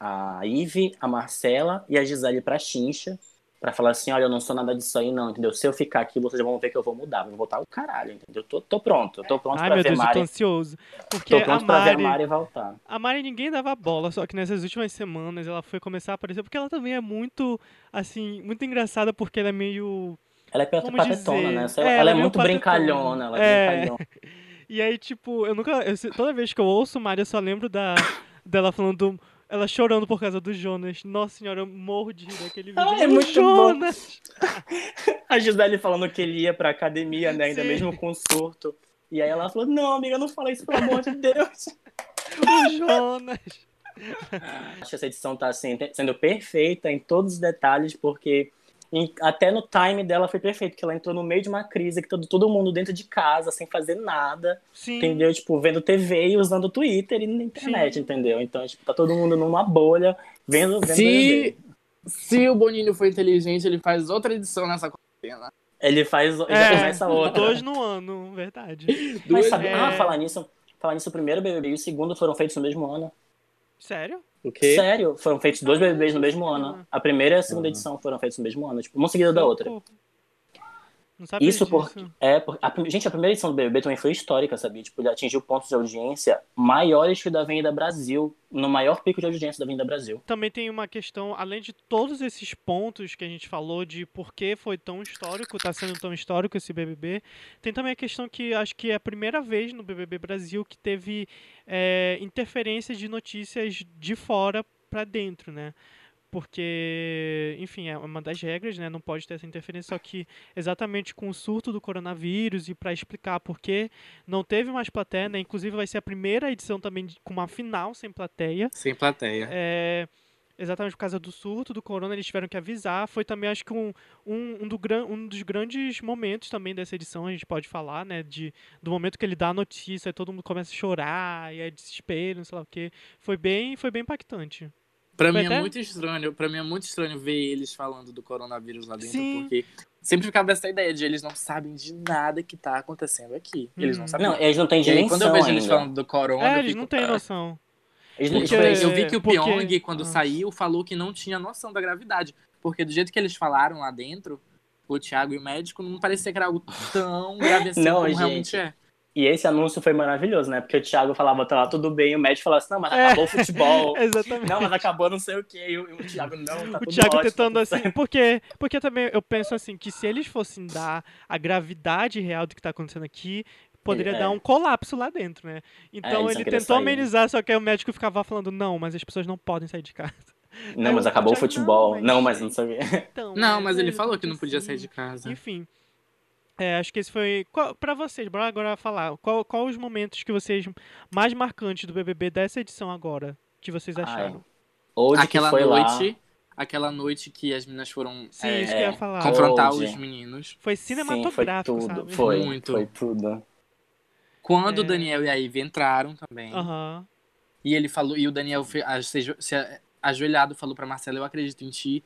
a Ive, a Marcela e a Gisele pra Chincha Pra falar assim, olha, eu não sou nada disso aí, não, entendeu? Se eu ficar aqui, vocês vão ver que eu vou mudar. Vou voltar o caralho, entendeu? Tô, tô pronto, tô pronto Ai, pra meu ver Deus, eu tô Mari. ansioso. Porque Tô a pronto pra ver a Mari, Mari voltar. a Mari ninguém dava bola, só que nessas últimas semanas ela foi começar a aparecer, porque ela também é muito, assim, muito engraçada, porque ela é meio... Ela é patetona, dizer- né? é, ela, ela é é meio muito patetona. brincalhona, ela é, É. brincalhona. [laughs] E aí, tipo, eu nunca... eu toda vez que eu ouço Mari, eu só lembro da, dela falando... Ela chorando por causa do Jonas. Nossa senhora, eu morro de rir daquele [laughs] vídeo. Ah, é "O muito bom. Jonas! [laughs] A Gisele falando que ele ia pra academia, né? Ainda Sim. mesmo com surto. E aí ela falou, não, amiga, não fala isso, pelo amor de Deus. [laughs] O Jonas! Acho que essa edição tá assim, sendo perfeita em todos os detalhes, porque até no time dela foi perfeito, que ela entrou no meio de uma crise, que todo, todo mundo dentro de casa, sem fazer nada, Sim. entendeu? Tipo, vendo TV e usando Twitter e na internet, Sim. entendeu? Então, tipo, tá todo mundo numa bolha, vendo, vendo Se, se o Boninho for inteligente, ele faz outra edição nessa quarentena. Ele faz, ele já É, começa outra. dois no ano, verdade. Mas sabe, É. ah, falar nisso, falar nisso, o primeiro BBB e o segundo foram feitos no mesmo ano. Sério? O quê? Sério, foram feitos dois BBBs no mesmo ano. A primeira e a segunda Ah. edição foram feitos no mesmo ano, tipo, uma seguida da outra. Isso disso. porque. É, por- a, gente, a primeira edição do BBB também foi histórica, sabia? Tipo, ele atingiu pontos de audiência maiores que o da Avenida Brasil, no maior pico de audiência da Avenida Brasil. Também tem uma questão, além de todos esses pontos que a gente falou de por que foi tão histórico, tá sendo tão histórico esse BBB, tem também a questão que acho que é a primeira vez no BBB Brasil que teve é, interferência de notícias de fora pra dentro, né? Porque, enfim, é uma das regras, né? Não pode ter essa interferência, só que exatamente com o surto do coronavírus e para explicar por que não teve mais plateia, né? Inclusive vai ser a primeira edição também de- com uma final sem plateia. Sem plateia. É, exatamente por causa do surto do corona, eles tiveram que avisar. Foi também, acho que, um, um, um, do um dos grandes momentos também dessa edição, a gente pode falar, né? De, do momento que ele dá a notícia, aí todo mundo começa a chorar, e é desespero, não sei lá o quê. Foi bem, foi bem impactante. Pra Foi mim até- é muito estranho, para mim é muito estranho ver eles falando do coronavírus lá dentro, Sim. porque sempre ficava essa ideia de eles não sabem de nada que tá acontecendo aqui. Eles não Uhum. sabem. Não, eles não têm e aí, dimensão quando eu vejo ainda. eles falando do corona, É, eu eles fico, não têm "Ah". noção. Eles, Porque eles Porque- eu vi que o porque- Pyong, quando ah. saiu, falou que não tinha noção da gravidade. Porque do jeito que eles falaram lá dentro, o Thiago e o médico, não parecia que era algo tão grave assim [laughs] Não, como gente. realmente é. E esse anúncio foi maravilhoso, né? Porque o Thiago falava, tá lá tudo bem, e o médico falava assim, não, mas É. acabou o futebol. [laughs] Exatamente. Não, mas acabou não sei o quê. E o, Thiago, não, tá o tudo Thiago ótimo, tentando tá assim, certo. porque, porque também eu penso assim, que se eles fossem dar a gravidade real do que tá acontecendo aqui, poderia É. dar um colapso lá dentro, né? Então eles ele não tentou sair. amenizar, só que aí o médico ficava falando, não, mas as pessoas não podem sair de casa. Não, mas acabou o futebol. não, Não, mas- mas não sei o quê. [laughs] Então, Não, mas ele é, falou que não podia sair de casa. Enfim. É, acho que esse foi. Pra vocês, bora agora falar. Qual, qual os momentos que vocês mais marcantes do BBB dessa edição agora? Que vocês acharam? De Aquela que foi noite, lá. aquela noite que as meninas foram Sim, é, isso que eu ia falar. confrontar Old. os meninos. Foi Sim, cinematográfico, foi tudo. sabe? Foi, Muito. foi tudo. Quando É. o Daniel e a Ivy entraram também. Aham. E ele falou, e o Daniel a- se, se ajoelhado falou pra Marcela, eu acredito em ti.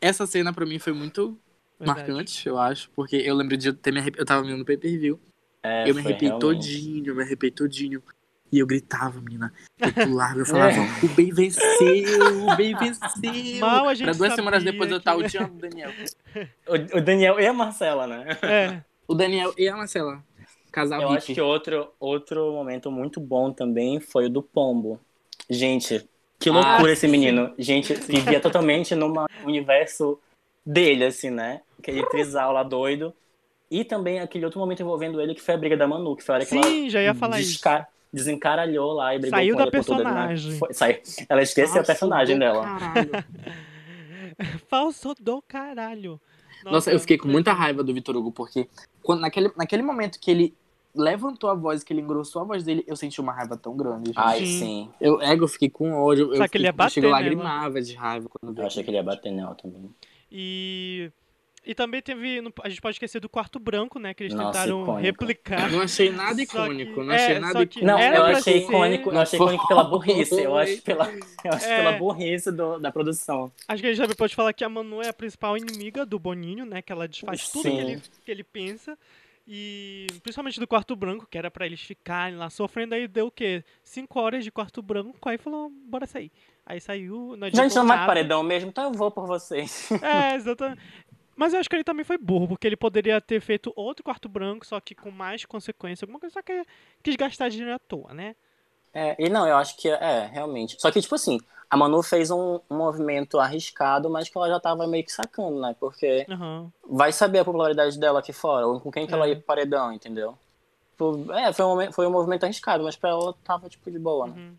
Essa cena pra mim foi muito verdade. marcante, eu acho, porque eu lembro de eu ter me arrepi... eu tava vendo no pay-per-view, É, eu me arrepiei realmente. todinho, eu me arrepiei todinho. E eu gritava, menina. Eu pulava, eu [laughs] falava, o bem venceu, o bem venceu. Mal a gente pra duas semanas depois eu tava odiando o Daniel. O, o Daniel e a Marcela, né? É. O Daniel e a Marcela. Casal Eu hippie. acho que outro, outro momento muito bom também foi o do Pombo. Gente, que Ah, loucura esse sim. menino. Gente, vivia totalmente num universo dele, assim, né? Aquele trisal lá doido. E também aquele outro momento envolvendo ele, que foi a briga da Manu, que foi a hora que ela Sim, já ia falar isso. desca- desencaralhou lá e brigou Saiu com da ele por tudo. Né? personagem. Foi- saiu. Ela esqueceu a Nossa, personagem dela. caralho. [laughs] Falso do caralho. Nossa, eu fiquei com muita raiva do Vitor Hugo, porque quando, naquele, naquele momento que ele levantou a voz, que ele engrossou a voz dele, eu senti uma raiva tão grande. gente. Ai, Sim. sim. Eu, ego, eu fiquei com ódio. Só eu que ele ia fiquei- eu bater cheguei, eu nela. lagrimava de raiva quando vi. Eu achei que ele ia bater nela também. E. E também teve. não- A gente pode esquecer do quarto branco, né? Que eles Nossa, tentaram icônico. replicar. Não achei nada icônico, que- não é, achei só nada que icônico. Não, eu achei ser- icônico, eu achei Foi. icônico pela burrice. Eu acho, pela, eu acho É. pela burrice do- da produção. Acho que a gente também pode falar que a Manu é a principal inimiga do Boninho, né? Que ela desfaz tudo que Sim. ele, que ele pensa. E principalmente do quarto branco, que era pra eles ficarem lá sofrendo. Aí deu o quê? Cinco horas de quarto branco. Aí falou, bora sair. Aí saiu. Não Gente, não vai nada. paredão mesmo, então eu vou por vocês. É, [laughs] exatamente. Mas eu acho que ele também foi burro, porque ele poderia ter feito outro quarto branco, só que com mais consequência, alguma coisa, só que quis gastar dinheiro à toa, né? É, e não, eu acho que é, realmente. Só que, tipo assim, a Manu fez um, um movimento arriscado, mas que ela já tava meio que sacando, né? Porque Aham. vai saber a popularidade dela aqui fora, ou com quem que ela É. ia pro paredão, entendeu? Tipo, É, foi um, foi um movimento arriscado, mas pra ela tava, tipo, de boa, né? Uhum.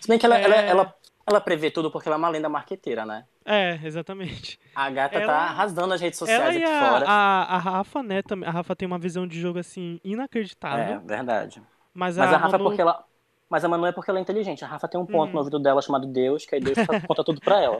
Se bem que ela, É. ela, ela, ela prevê tudo porque ela é uma lenda marqueteira, né? É, exatamente. A gata Ela- tá arrasando nas redes sociais aqui a, fora. a, a Rafa, né? também- A Rafa tem uma visão de jogo assim É, inacreditável. verdade. Mas, Mas a, Rafa Manu- é porque ela. Mas a Manu é porque ela é inteligente. A Rafa tem um ponto Uhum. no ouvido dela chamado Deus, que aí Deus [laughs] conta tudo pra ela.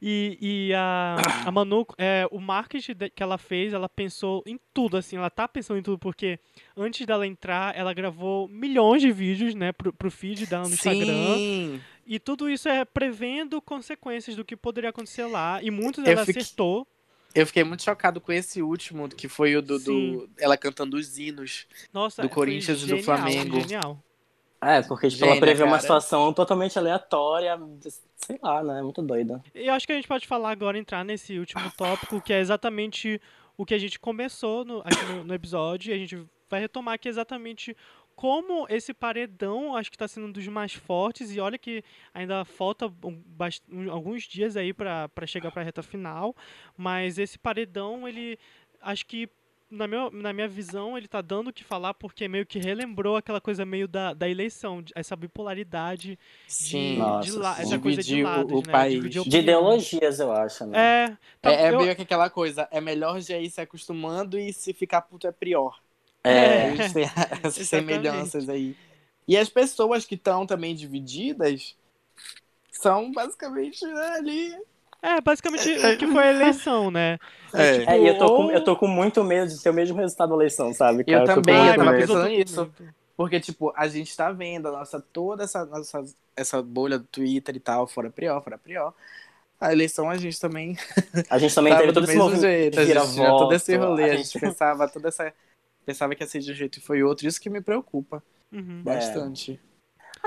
E, e a, a Manu, é, o marketing que ela fez, ela pensou em tudo, assim, ela tá pensando em tudo, porque antes dela entrar, ela gravou milhões de vídeos, né, pro, pro feed dela no Instagram. Sim. E tudo isso é prevendo consequências do que poderia acontecer lá. E muitos ela fiquei- acertou. Eu fiquei muito chocado com esse último, que foi o do, do- ela cantando os hinos. Nossa, Do Corinthians e do Flamengo. Genial. É, porque tipo, Gênia, ela prevê uma cara. situação totalmente aleatória, sei lá, né? Muito doida. E eu acho que a gente pode falar agora, entrar nesse último [laughs] tópico, que é exatamente o que a gente começou no, aqui no, no episódio. E a gente vai retomar aqui exatamente como esse paredão, acho que está sendo um dos mais fortes. E olha que ainda falta um um- alguns dias aí para chegar para a reta final. Mas esse paredão, ele acho que. Na minha, na minha visão, ele tá dando o que falar porque meio que relembrou aquela coisa meio da, da eleição, de- essa bipolaridade de, Sim. Nossa, de la- sim. essa coisa de o- lados, o né? país. De ideologias, eu acho, né? É, tá- É, é eu- meio que aquela coisa, é melhor já ir se acostumando e se ficar puto é pior. É. Têm essas [laughs] semelhanças aí. E as pessoas que estão também divididas são basicamente né, ali. É, basicamente o que foi a eleição, né? É. tipo, É, e eu tô, com, ou- eu tô com muito medo de ter o mesmo resultado da eleição, sabe? Eu tô com também, eu tava eu pensando nisso. Porque, tipo, a gente tá vendo a nossa, toda essa, nossa, essa bolha do Twitter e tal, fora Prió, fora Prió. A eleição a gente também A gente também [laughs] teve do todo esse mesmo movimento. jeito. A gente tinha vira-voto, todo esse rolê, a a gente pensava toda essa. Pensava que ia ser de um jeito e foi outro. Isso que me preocupa Uhum. bastante.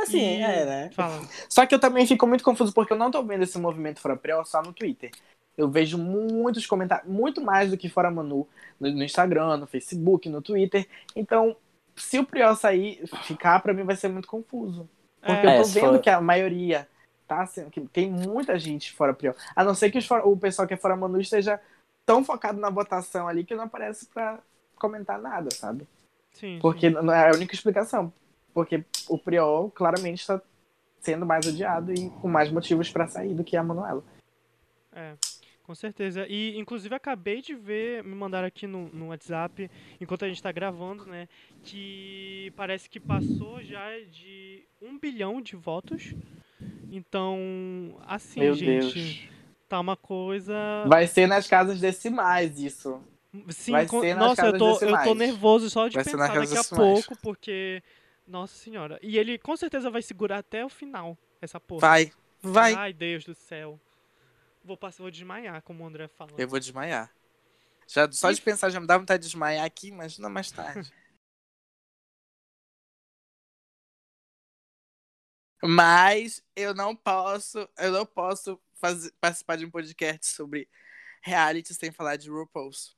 Assim, E- é, né? Fala. Só que eu também fico muito confuso porque eu não tô vendo esse movimento fora Prió só no Twitter. Eu vejo muitos comentários, muito mais do que fora Manu, no, no Instagram, no Facebook, no Twitter. Então, se o Prió sair, ficar, pra mim vai ser muito confuso. Porque É, eu tô vendo for- que a maioria tá sendo. que tem muita gente fora Prió. A não ser que os fora- o pessoal que é fora Manu esteja tão focado na votação ali que não aparece pra comentar nada, sabe? Sim, Porque sim. não é a única explicação. Porque o Priol claramente está sendo mais odiado e com mais motivos pra sair do que a Manuela. É, com certeza. E, inclusive, acabei de ver, me mandaram aqui no, no WhatsApp, enquanto a gente tá gravando, né? Que parece que passou já de um bilhão de votos. Então, assim, Meu gente, Deus. tá uma coisa. Vai ser nas casas decimais isso. Sim, vai com- ser nas nossa, eu casas tô, eu tô decimais. nervoso só de Vai pensar daqui a decimais. pouco, porque. Nossa senhora. E ele com certeza vai segurar até o final, essa porra. Vai, vai. Ai, Deus do céu. Vou passar, vou desmaiar, como o André falou. Eu vou desmaiar. Já, só E- de pensar já me dá vontade de desmaiar aqui, mas não mais tarde. [laughs] mas eu não posso, eu não posso fazer, participar de um podcast sobre reality sem falar de RuPaul's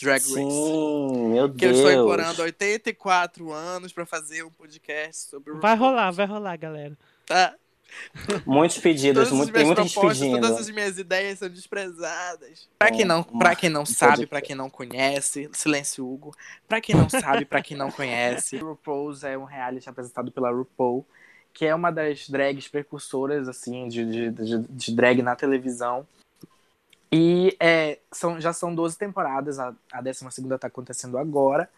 Drag Race. Sim, meu Que eu Deus. estou implorando há 84 anos pra fazer um podcast sobre Vai RuPaul, rolar, vai rolar, galera. Tá? Muitos [laughs] pedidos, muito, tem muita gente pedindo. todas as minhas ideias são desprezadas. Pra quem não, pra quem não sabe, pra quem não conhece, silêncio Hugo. Pra quem não sabe, pra quem não conhece, [laughs] RuPaul's é um reality apresentado pela RuPaul, que é uma das drags precursoras assim de, de, de, de drag na televisão. E é, são, já são 12 temporadas, a, a 12 segunda tá acontecendo agora.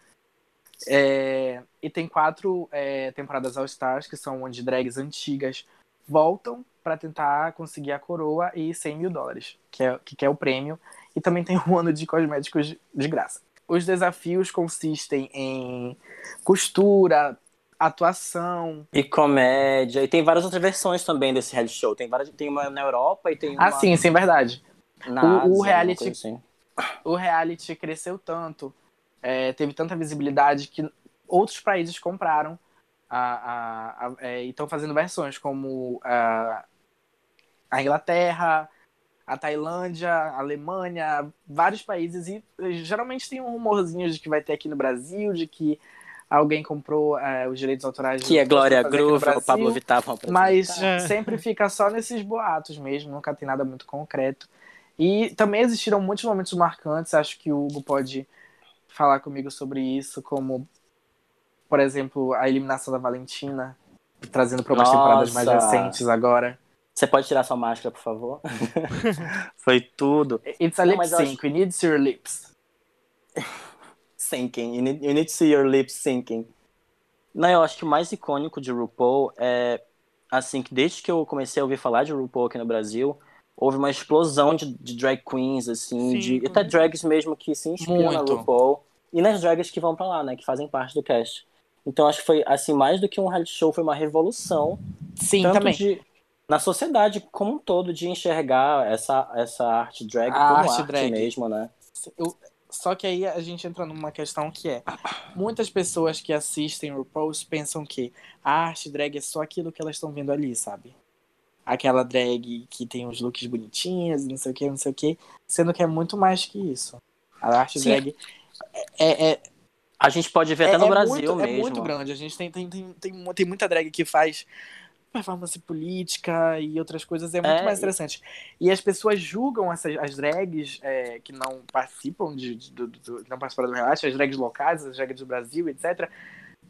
É, e tem quatro é, temporadas All Stars, que são onde drags antigas voltam para tentar conseguir a coroa e 100 mil dólares, que é, que é o prêmio. E também tem um ano de cosméticos de, de graça. Os desafios consistem em costura, atuação. E comédia. E tem várias outras versões também desse reality show. Tem, várias, tem uma na Europa e tem uma Ah, sim, sim, verdade. Na O- o reality- assim. O reality cresceu tanto, é, teve tanta visibilidade que outros países compraram A, a, a, é, e estão fazendo versões como a, a Inglaterra, a Tailândia, a Alemanha, vários países. E geralmente tem um rumorzinho de que vai ter aqui no Brasil, de que alguém comprou é, os direitos autorais. Que é Glória Groove, o Pablo Vittar. Mas é. [laughs] sempre fica só nesses boatos mesmo, nunca tem nada muito concreto. E também existiram muitos momentos marcantes, acho que o Hugo pode falar comigo sobre isso, como, por exemplo, a eliminação da Valentina, trazendo para umas temporadas mais recentes agora. Você pode tirar sua máscara, por favor? [laughs] Foi tudo. It's a lip sync, acho... we need to see your lips. [laughs] sinking, you need, you need to see your lips sinking. Não, eu acho que o mais icônico de RuPaul é, assim, que desde que eu comecei a ouvir falar de RuPaul aqui no Brasil, houve uma explosão de, de drag queens, assim, Sim, de até drags mesmo que se inspiram muito. na RuPaul. E nas drags que vão pra lá, né, que fazem parte do cast. Então acho que foi, assim, mais do que um reality show, foi uma revolução. Sim, também. De, na sociedade como um todo, de enxergar essa, essa arte drag a como arte, arte drag. mesmo, né? Eu, só que aí a gente entra numa questão que é: muitas pessoas que assistem RuPaul's pensam que a arte drag é só aquilo que elas estão vendo ali, sabe? Aquela drag que tem os looks bonitinhos, não sei o que, não sei o que, sendo que é muito mais que isso. A arte Sim. drag é, é, A gente pode ver até é, no Brasil muito, mesmo. É muito grande. A gente tem, tem, tem, tem, tem muita drag que faz performance política e outras coisas é muito é, mais interessante. E as pessoas julgam essas, as drags é, que não participam de, de, do, do, não participaram do reality, as drags locais, as drags do Brasil, etc.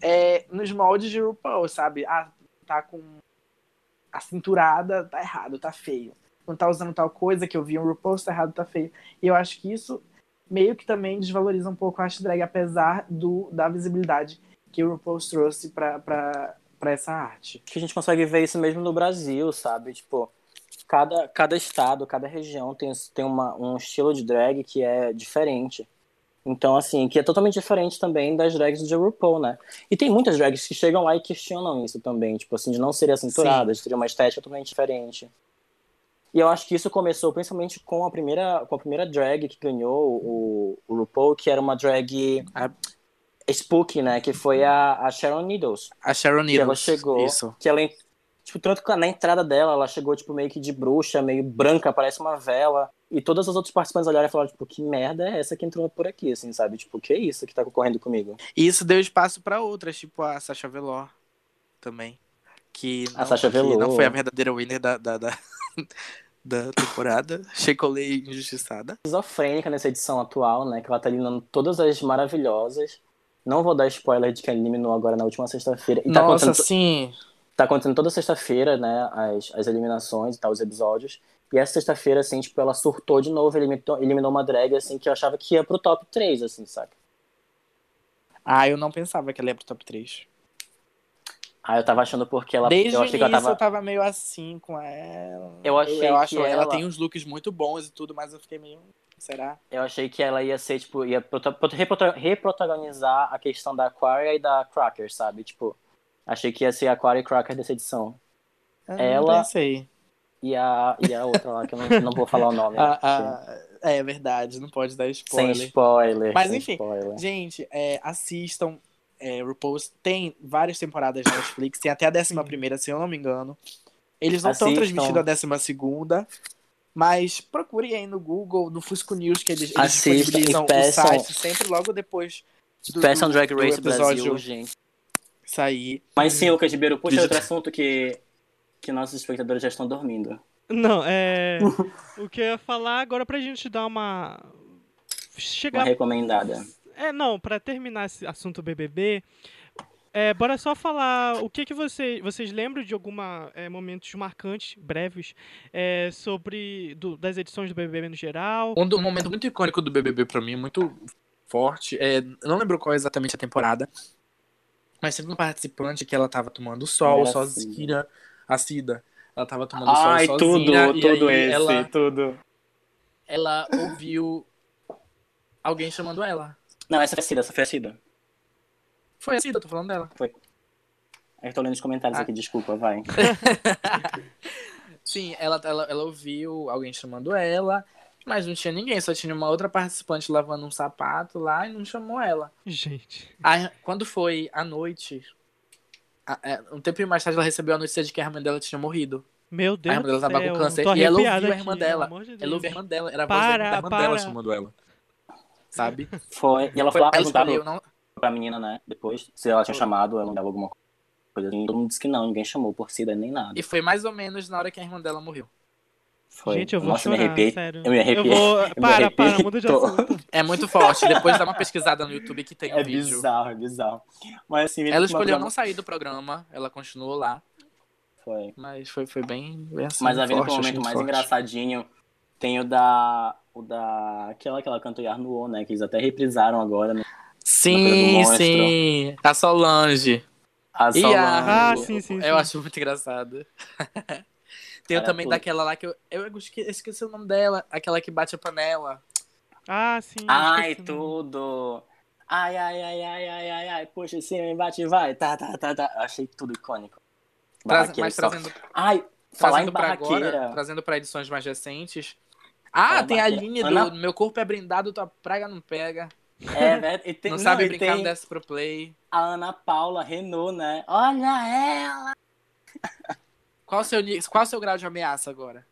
É, nos moldes de RuPaul, sabe? Ah, tá com a cinturada, tá errado, tá feio. Não tá usando tal coisa que eu vi um RuPaul, tá errado, tá feio. E eu acho que isso meio que também desvaloriza um pouco a arte drag, apesar do, da visibilidade que o RuPaul trouxe para essa arte. Que a gente consegue ver isso mesmo no Brasil, sabe? Tipo, cada, cada estado, cada região tem, tem uma, um estilo de drag que é diferente. Então, assim, que é totalmente diferente também das drags de RuPaul, né? E tem muitas drags que chegam lá e questionam isso também, tipo assim, de não serem acinturadas, de ter uma estética totalmente diferente. E eu acho que isso começou principalmente com a primeira, com a primeira drag que ganhou o, o RuPaul, que era uma drag. A Spook, né? Que foi a, a Sharon Needles. A Sharon Needles. Que ela chegou. Isso. Que ela, tipo, tanto que na entrada dela, ela chegou, tipo, meio que de bruxa, meio branca, parece uma vela. E todas as outras participantes olharam e falaram, tipo, que merda é essa que entrou por aqui, assim, sabe? Tipo, que é isso que tá concorrendo comigo? E isso deu espaço para outras, tipo a Sasha Velour também. Que não, a Sasha Velour. não foi a verdadeira winner da, da, da, [laughs] da temporada. Shekolei injustiçada. Esquizofrênica nessa edição atual, né? Que ela tá eliminando todas as maravilhosas. Não vou dar spoiler de que eliminou agora na última sexta-feira. Tá Nossa, sim. Tá acontecendo toda sexta-feira, né? As, as eliminações e tal, os episódios. E essa sexta-feira, assim, tipo, ela surtou de novo, eliminou, eliminou uma drag, assim, que eu achava que ia pro top 3, assim, saca? Ah, eu não pensava que ela ia pro top 3. Ah, eu tava achando porque ela. Desde eu achei que ela tava... eu tava meio assim com ela. Eu achei eu, acho que ela... ela tem uns looks muito bons e tudo, mas eu fiquei meio. Será? Eu achei que ela ia ser, tipo, ia reprotagonizar a questão da Aquaria e da Cracker, sabe? Tipo, achei que ia ser a Aquaria e Cracker dessa edição. Eu ela. Não pensei. E a, e a outra lá, que eu não, não vou falar o nome. [laughs] a, a, é verdade, não pode dar spoiler. Sem spoiler. Mas sem enfim, spoiler. gente, é, assistam. É, RuPaul's tem várias temporadas na Netflix, tem até a décima primeira, se eu não me engano. Eles não estão transmitindo a décima segunda. Mas procure aí no Google, no Fusco News, que eles, eles disponibilizam peçam, o site sempre logo depois do, peçam Drag Race do episódio Brasil, gente. sair. Mas sim, Lucas Ribeiro, puxa outro assunto que, que nossos espectadores já estão dormindo. Não, é. [laughs] o que eu ia falar agora pra gente dar uma. Chegar. Uma recomendada. É, não, pra terminar esse assunto BBB, é, bora só falar o que, que você, vocês lembram de alguma é, momentos marcantes, breves, é, sobre do, das edições do BBB no geral? Um, um momento muito icônico do BBB para mim, muito forte, é, não lembro qual é exatamente a temporada, mas teve um participante que ela tava tomando sol sozinha, a Cida. Ela tava tomando Ai, sol sozinha. Tudo, tudo esse, ela, tudo. Ela ouviu alguém chamando ela. Não, essa foi a Cida, essa foi a Cida. Foi assim, eu tô falando dela. Foi. Eu tô lendo os comentários ah. aqui, desculpa, vai. [laughs] Sim, ela, ela, ela ouviu alguém chamando ela, mas não tinha ninguém, só tinha uma outra participante lavando um sapato lá e não chamou ela. Gente. Aí, quando foi à noite, a- um tempo mais tarde ela recebeu a notícia de que a irmã dela tinha morrido. Meu A Deus irmã do dela tava céu, com câncer. E ela ouviu arrepiada a aqui, irmã dela. de Ela ouviu a irmã dela. Era a voz da Para, irmã dela para. chamando ela. Sabe? Foi. E ela Foi, lá perguntar não, pra menina, né? Depois, se ela tinha Foi. chamado, ela dava alguma coisa assim. Todo mundo disse que não, ninguém chamou por SIDA nem nada. E foi mais ou menos na hora que a irmã dela morreu. Foi. Gente, eu vou Nossa, chorar, me arrepiei. sério. Eu me arrepiei. vou... me Para, para, muda de assunto. [laughs] É muito forte. Depois dá uma pesquisada no YouTube que tem um É vídeo. bizarro, é bizarro. Mas assim, Ela escolheu coisa- não sair do programa, ela continuou lá. Foi. Mas foi, foi bem, bem assim. Mas a vida um momento mais forte. engraçadinho. Tem o da. O da. Aquela que ela cantou Yarnuo, né? Que eles até reprisaram agora. Né? Coisa do Sim, sim. A Solange. A E Solange. Ah, sim, sim, sim. Eu acho muito engraçado. [laughs] Tem também daquela lá que eu, eu esque- esqueci o nome dela. Aquela que bate a panela. Ah, sim. Ai, tudo. Ai, ai, ai, ai, ai, ai, ai. Puxa em cima, bate e vai. Tá, tá, tá, tá. Achei tudo icônico. Traz- mas só. trazendo, Ai, falar trazendo em pra agora, trazendo pra edições mais recentes. Ah, Fala, tem a linha Ana- do Meu corpo é brindado, tua praga não pega. É, né? E [laughs] tem, Não, sabe e brincar, tem desce pro play. a Ana Paula Renault, né? Olha ela! Qual o seu, qual o seu grau de ameaça agora?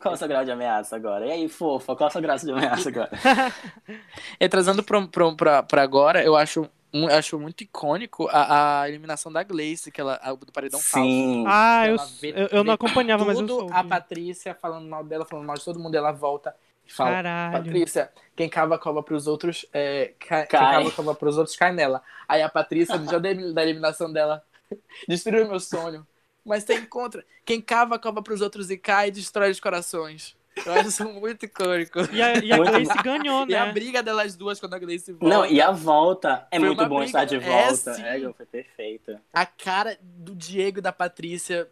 Qual é o seu grau de ameaça agora? E aí, fofa, qual é o seu grau de ameaça agora? [laughs] E trazendo pra, pra, pra, pra agora, eu acho, um- acho muito icônico a, a eliminação da Gleice, que ela, a- do paredão falso. Sim. Ah, eu, Ela vê- eu, eu não acompanhava, mas eu soube. a Patrícia falando mal dela, falando mal de todo mundo, ela volta e fala: Caralho. Patrícia, quem cava a cova pros outros, é, cai, quem cava a cova pros outros cai nela. Aí a Patrícia, no dia da da eliminação dela, [laughs] destruiu meu sonho. Mas tem contra. Quem cava a cova pros outros e cai, destrói os corações. Eu acho isso muito icônico. E a, e a Gleice ganhou, E a né? briga delas duas quando a Gleice volta. Não, e a volta é Foi muito bom briga- estar de é, volta. sim. É, foi perfeita. A cara do Diego e da Patrícia,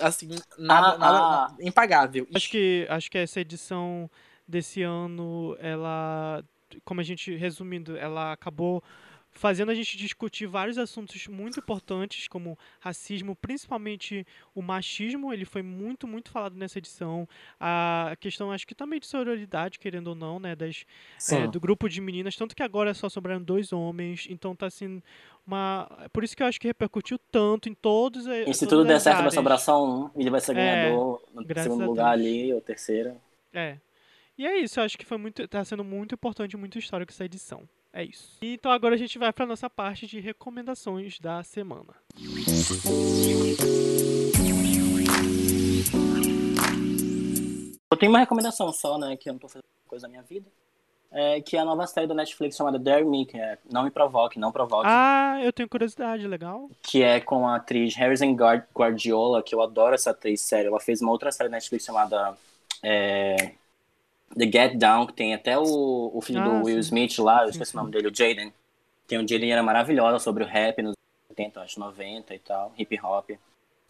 assim, nada, Ah, nada, ah. impagável. Acho que, acho que essa edição desse ano, ela, como a gente, resumindo, ela acabou fazendo a gente discutir vários assuntos muito importantes, como racismo, principalmente o machismo, ele foi muito, muito falado nessa edição. A questão, acho que também de sororidade, querendo ou não, né, das, é, do grupo de meninas, tanto que agora só sobraram dois homens, então tá assim, uma... Por isso que eu acho que repercutiu tanto em todos a- E se tudo der certo, vai áreas. sobrar só um. Ele vai ser É, ganhador no graças segundo lugar ali, ou terceiro. É. E é isso, eu acho que foi muito, tá sendo muito importante, muito histórico essa edição. É isso. Então agora a gente vai para nossa parte de recomendações da semana. Eu tenho uma recomendação só, né? Que eu não tô fazendo coisa da minha vida. É, que é a nova série da Netflix chamada Dare Me, que é Não Me Provoque, Não Provoque. Ah, eu tenho curiosidade, legal. que é com a atriz Harrison Guard- Guardiola, que eu adoro essa atriz, sério. Ela fez uma outra série na Netflix chamada é, The Get Down, que tem até o, o filho Ah, do Will sim. Smith lá, eu esqueci o nome dele, o Jaden. Tem o Jaden, era maravilhosa sobre o rap nos 80, acho 90 e tal, hip hop,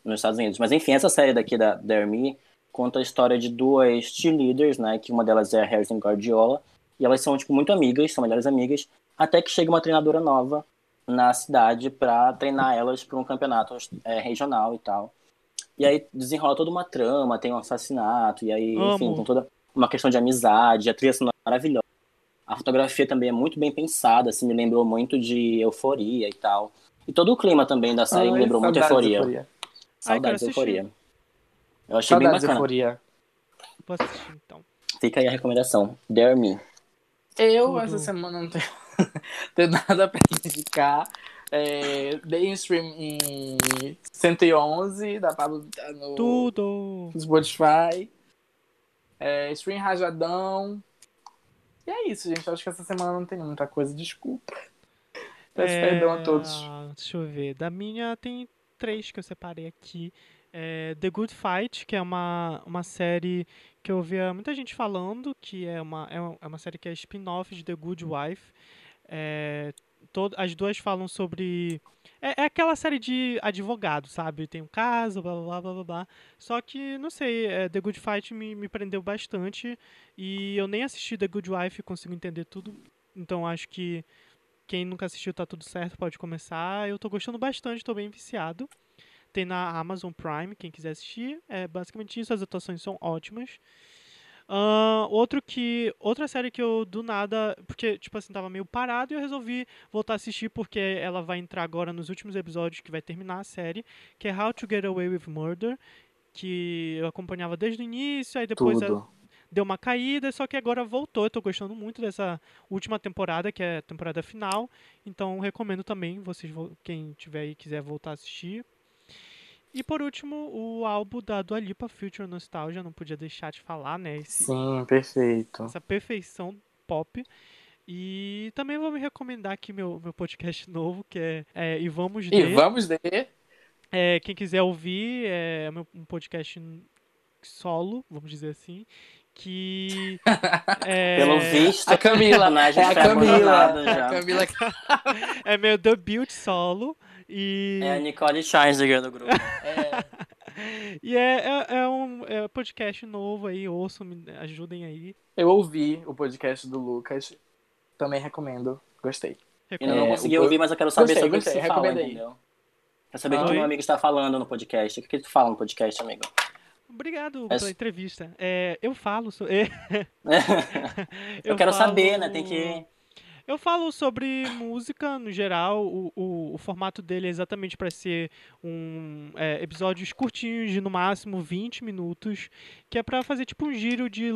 nos Estados Unidos. Mas enfim, essa série daqui da Dare Me conta a história de duas cheerleaders, né, que uma delas é a Harrison Guardiola, e elas são, tipo, muito amigas, são melhores amigas, até que chega uma treinadora nova na cidade pra treinar elas para um campeonato é, regional e tal. E aí desenrola toda uma trama, tem um assassinato, e aí, enfim, Amo. tem toda uma questão de amizade, a trilha sonora é maravilhosa. A fotografia também é muito bem pensada, assim, me lembrou muito de euforia e tal. E todo o clima também da série me lembrou muito euforia. Saudades de assistir. euforia. Eu achei bem Saudades de bacana. euforia. Vou assistir então. Fica aí a recomendação. Dare Me. Eu, Tudo. essa semana, não tenho, [laughs] tenho nada pra indicar. É, dei um stream em 111, da Pablo tá no Tudo. Spotify. É, stream rajadão. E é isso, gente. Acho que essa semana não tem muita coisa. Desculpa. Peço É, perdão a todos. Deixa eu ver. Da minha tem três que eu separei aqui. É, The Good Fight, que é uma, uma série que eu ouvia muita gente falando, que é uma, é uma, é uma série que é spin-off de The Good Wife. É, todo, as duas falam sobre. É, é aquela série de advogado, sabe? Tem um caso, blá blá blá blá blá. Só que, não sei, é, The Good Fight me, me prendeu bastante. E eu nem assisti The Good Wife consigo entender tudo. Então acho que quem nunca assistiu tá tudo certo, pode começar. Eu tô gostando bastante, tô bem viciado. Tem na Amazon Prime, quem quiser assistir. É basicamente isso, as atuações são ótimas. Uh, outro que. Outra série que eu do nada. Porque, tipo assim, tava meio parado e eu resolvi voltar a assistir porque ela vai entrar agora nos últimos episódios que vai terminar a série, que é How to Get Away with Murder. Que eu acompanhava desde o início, aí depois Tudo. deu uma caída, só que agora voltou. Eu tô gostando muito dessa última temporada, que é a temporada final. Então recomendo também, vocês quem tiver aí quiser voltar a assistir. E por último, o álbum da Dua Lipa, Future Nostalgia, não podia deixar de falar, né? Esse, Sim, perfeito. essa perfeição pop. E também vou me recomendar aqui meu, meu podcast [laughs] novo, que é, é E Vamos E De. vamos de. É, quem quiser ouvir, é meu- um podcast solo, vamos dizer assim, que [laughs] é, Pelo visto, A Camila, personagem é a está Camila. abandonado A já. Camila [laughs] é meu debut solo e É a Nicole Scherzinger do grupo. [laughs] é, e é, é, é um é um podcast novo aí, ouçam, me ajudem aí. Eu ouvi o podcast do Lucas. Também recomendo. Gostei. Ainda não É, consegui ouvir, mas eu quero saber Gostei, sobre o que gostei, você fala, aí. entendeu? Quero saber o que meu amigo está falando no podcast. O que que tu fala no podcast, amigo? Obrigado É pela entrevista. É, eu falo so... [laughs] [laughs] é, eu, quero falo- saber, né? Tem que. Eu falo sobre música no geral. O, o, o formato dele é exatamente para ser um é, episódios curtinhos de no máximo 20 minutos, que é para fazer tipo um giro de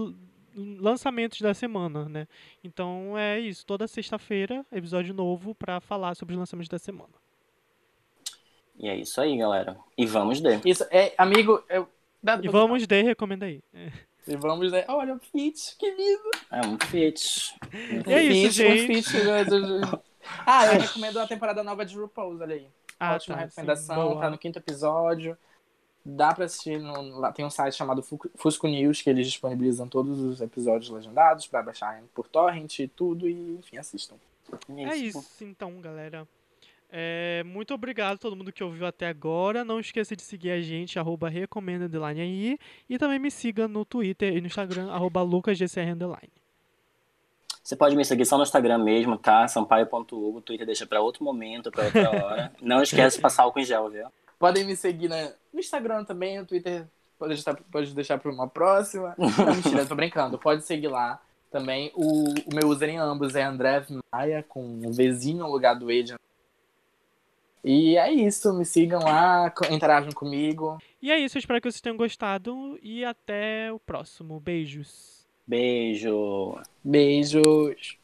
lançamentos da semana, né? Então é isso. Toda sexta-feira episódio novo para falar sobre os lançamentos da semana. E é isso aí, galera. E vamos de. Isso, é, amigo. Eu... E vamos de recomenda aí. É. E vamos de. Olha, o Fit, que lindo. É um fit. E é isso, Fit, um gente. Fit, né, do- do- [laughs] Ah, eu [laughs] recomendo a temporada nova de RuPaul's, olha aí. Ah, Ótima tá, sim, recomendação, boa. tá no quinto episódio. Dá pra assistir, no, lá tem um site chamado Fu- Fusco News, que eles disponibilizam todos os episódios legendados pra baixar por torrent e tudo, e enfim, assistam. É isso, então, galera. É, muito obrigado a todo mundo que ouviu até agora. Não esqueça de seguir a gente, arroba recomenda underline aí. E também me siga no Twitter e no Instagram, arroba lucasgcr underline. Você pode me seguir só no Instagram mesmo, tá? Sampaio.hugo. Twitter deixa pra outro momento, pra outra hora. Não esquece de passar álcool em gel, viu? Podem me seguir na- no Instagram também, no Twitter pode deixar, pode deixar pra uma próxima. Não, mentira, tô brincando. Pode seguir lá também. O, o meu user em ambos é André Maia, com um Vzinho no lugar do E. E é isso, me sigam lá, interajam comigo. E é isso, eu espero que vocês tenham gostado. E até o próximo. Beijos. Beijo. Beijos.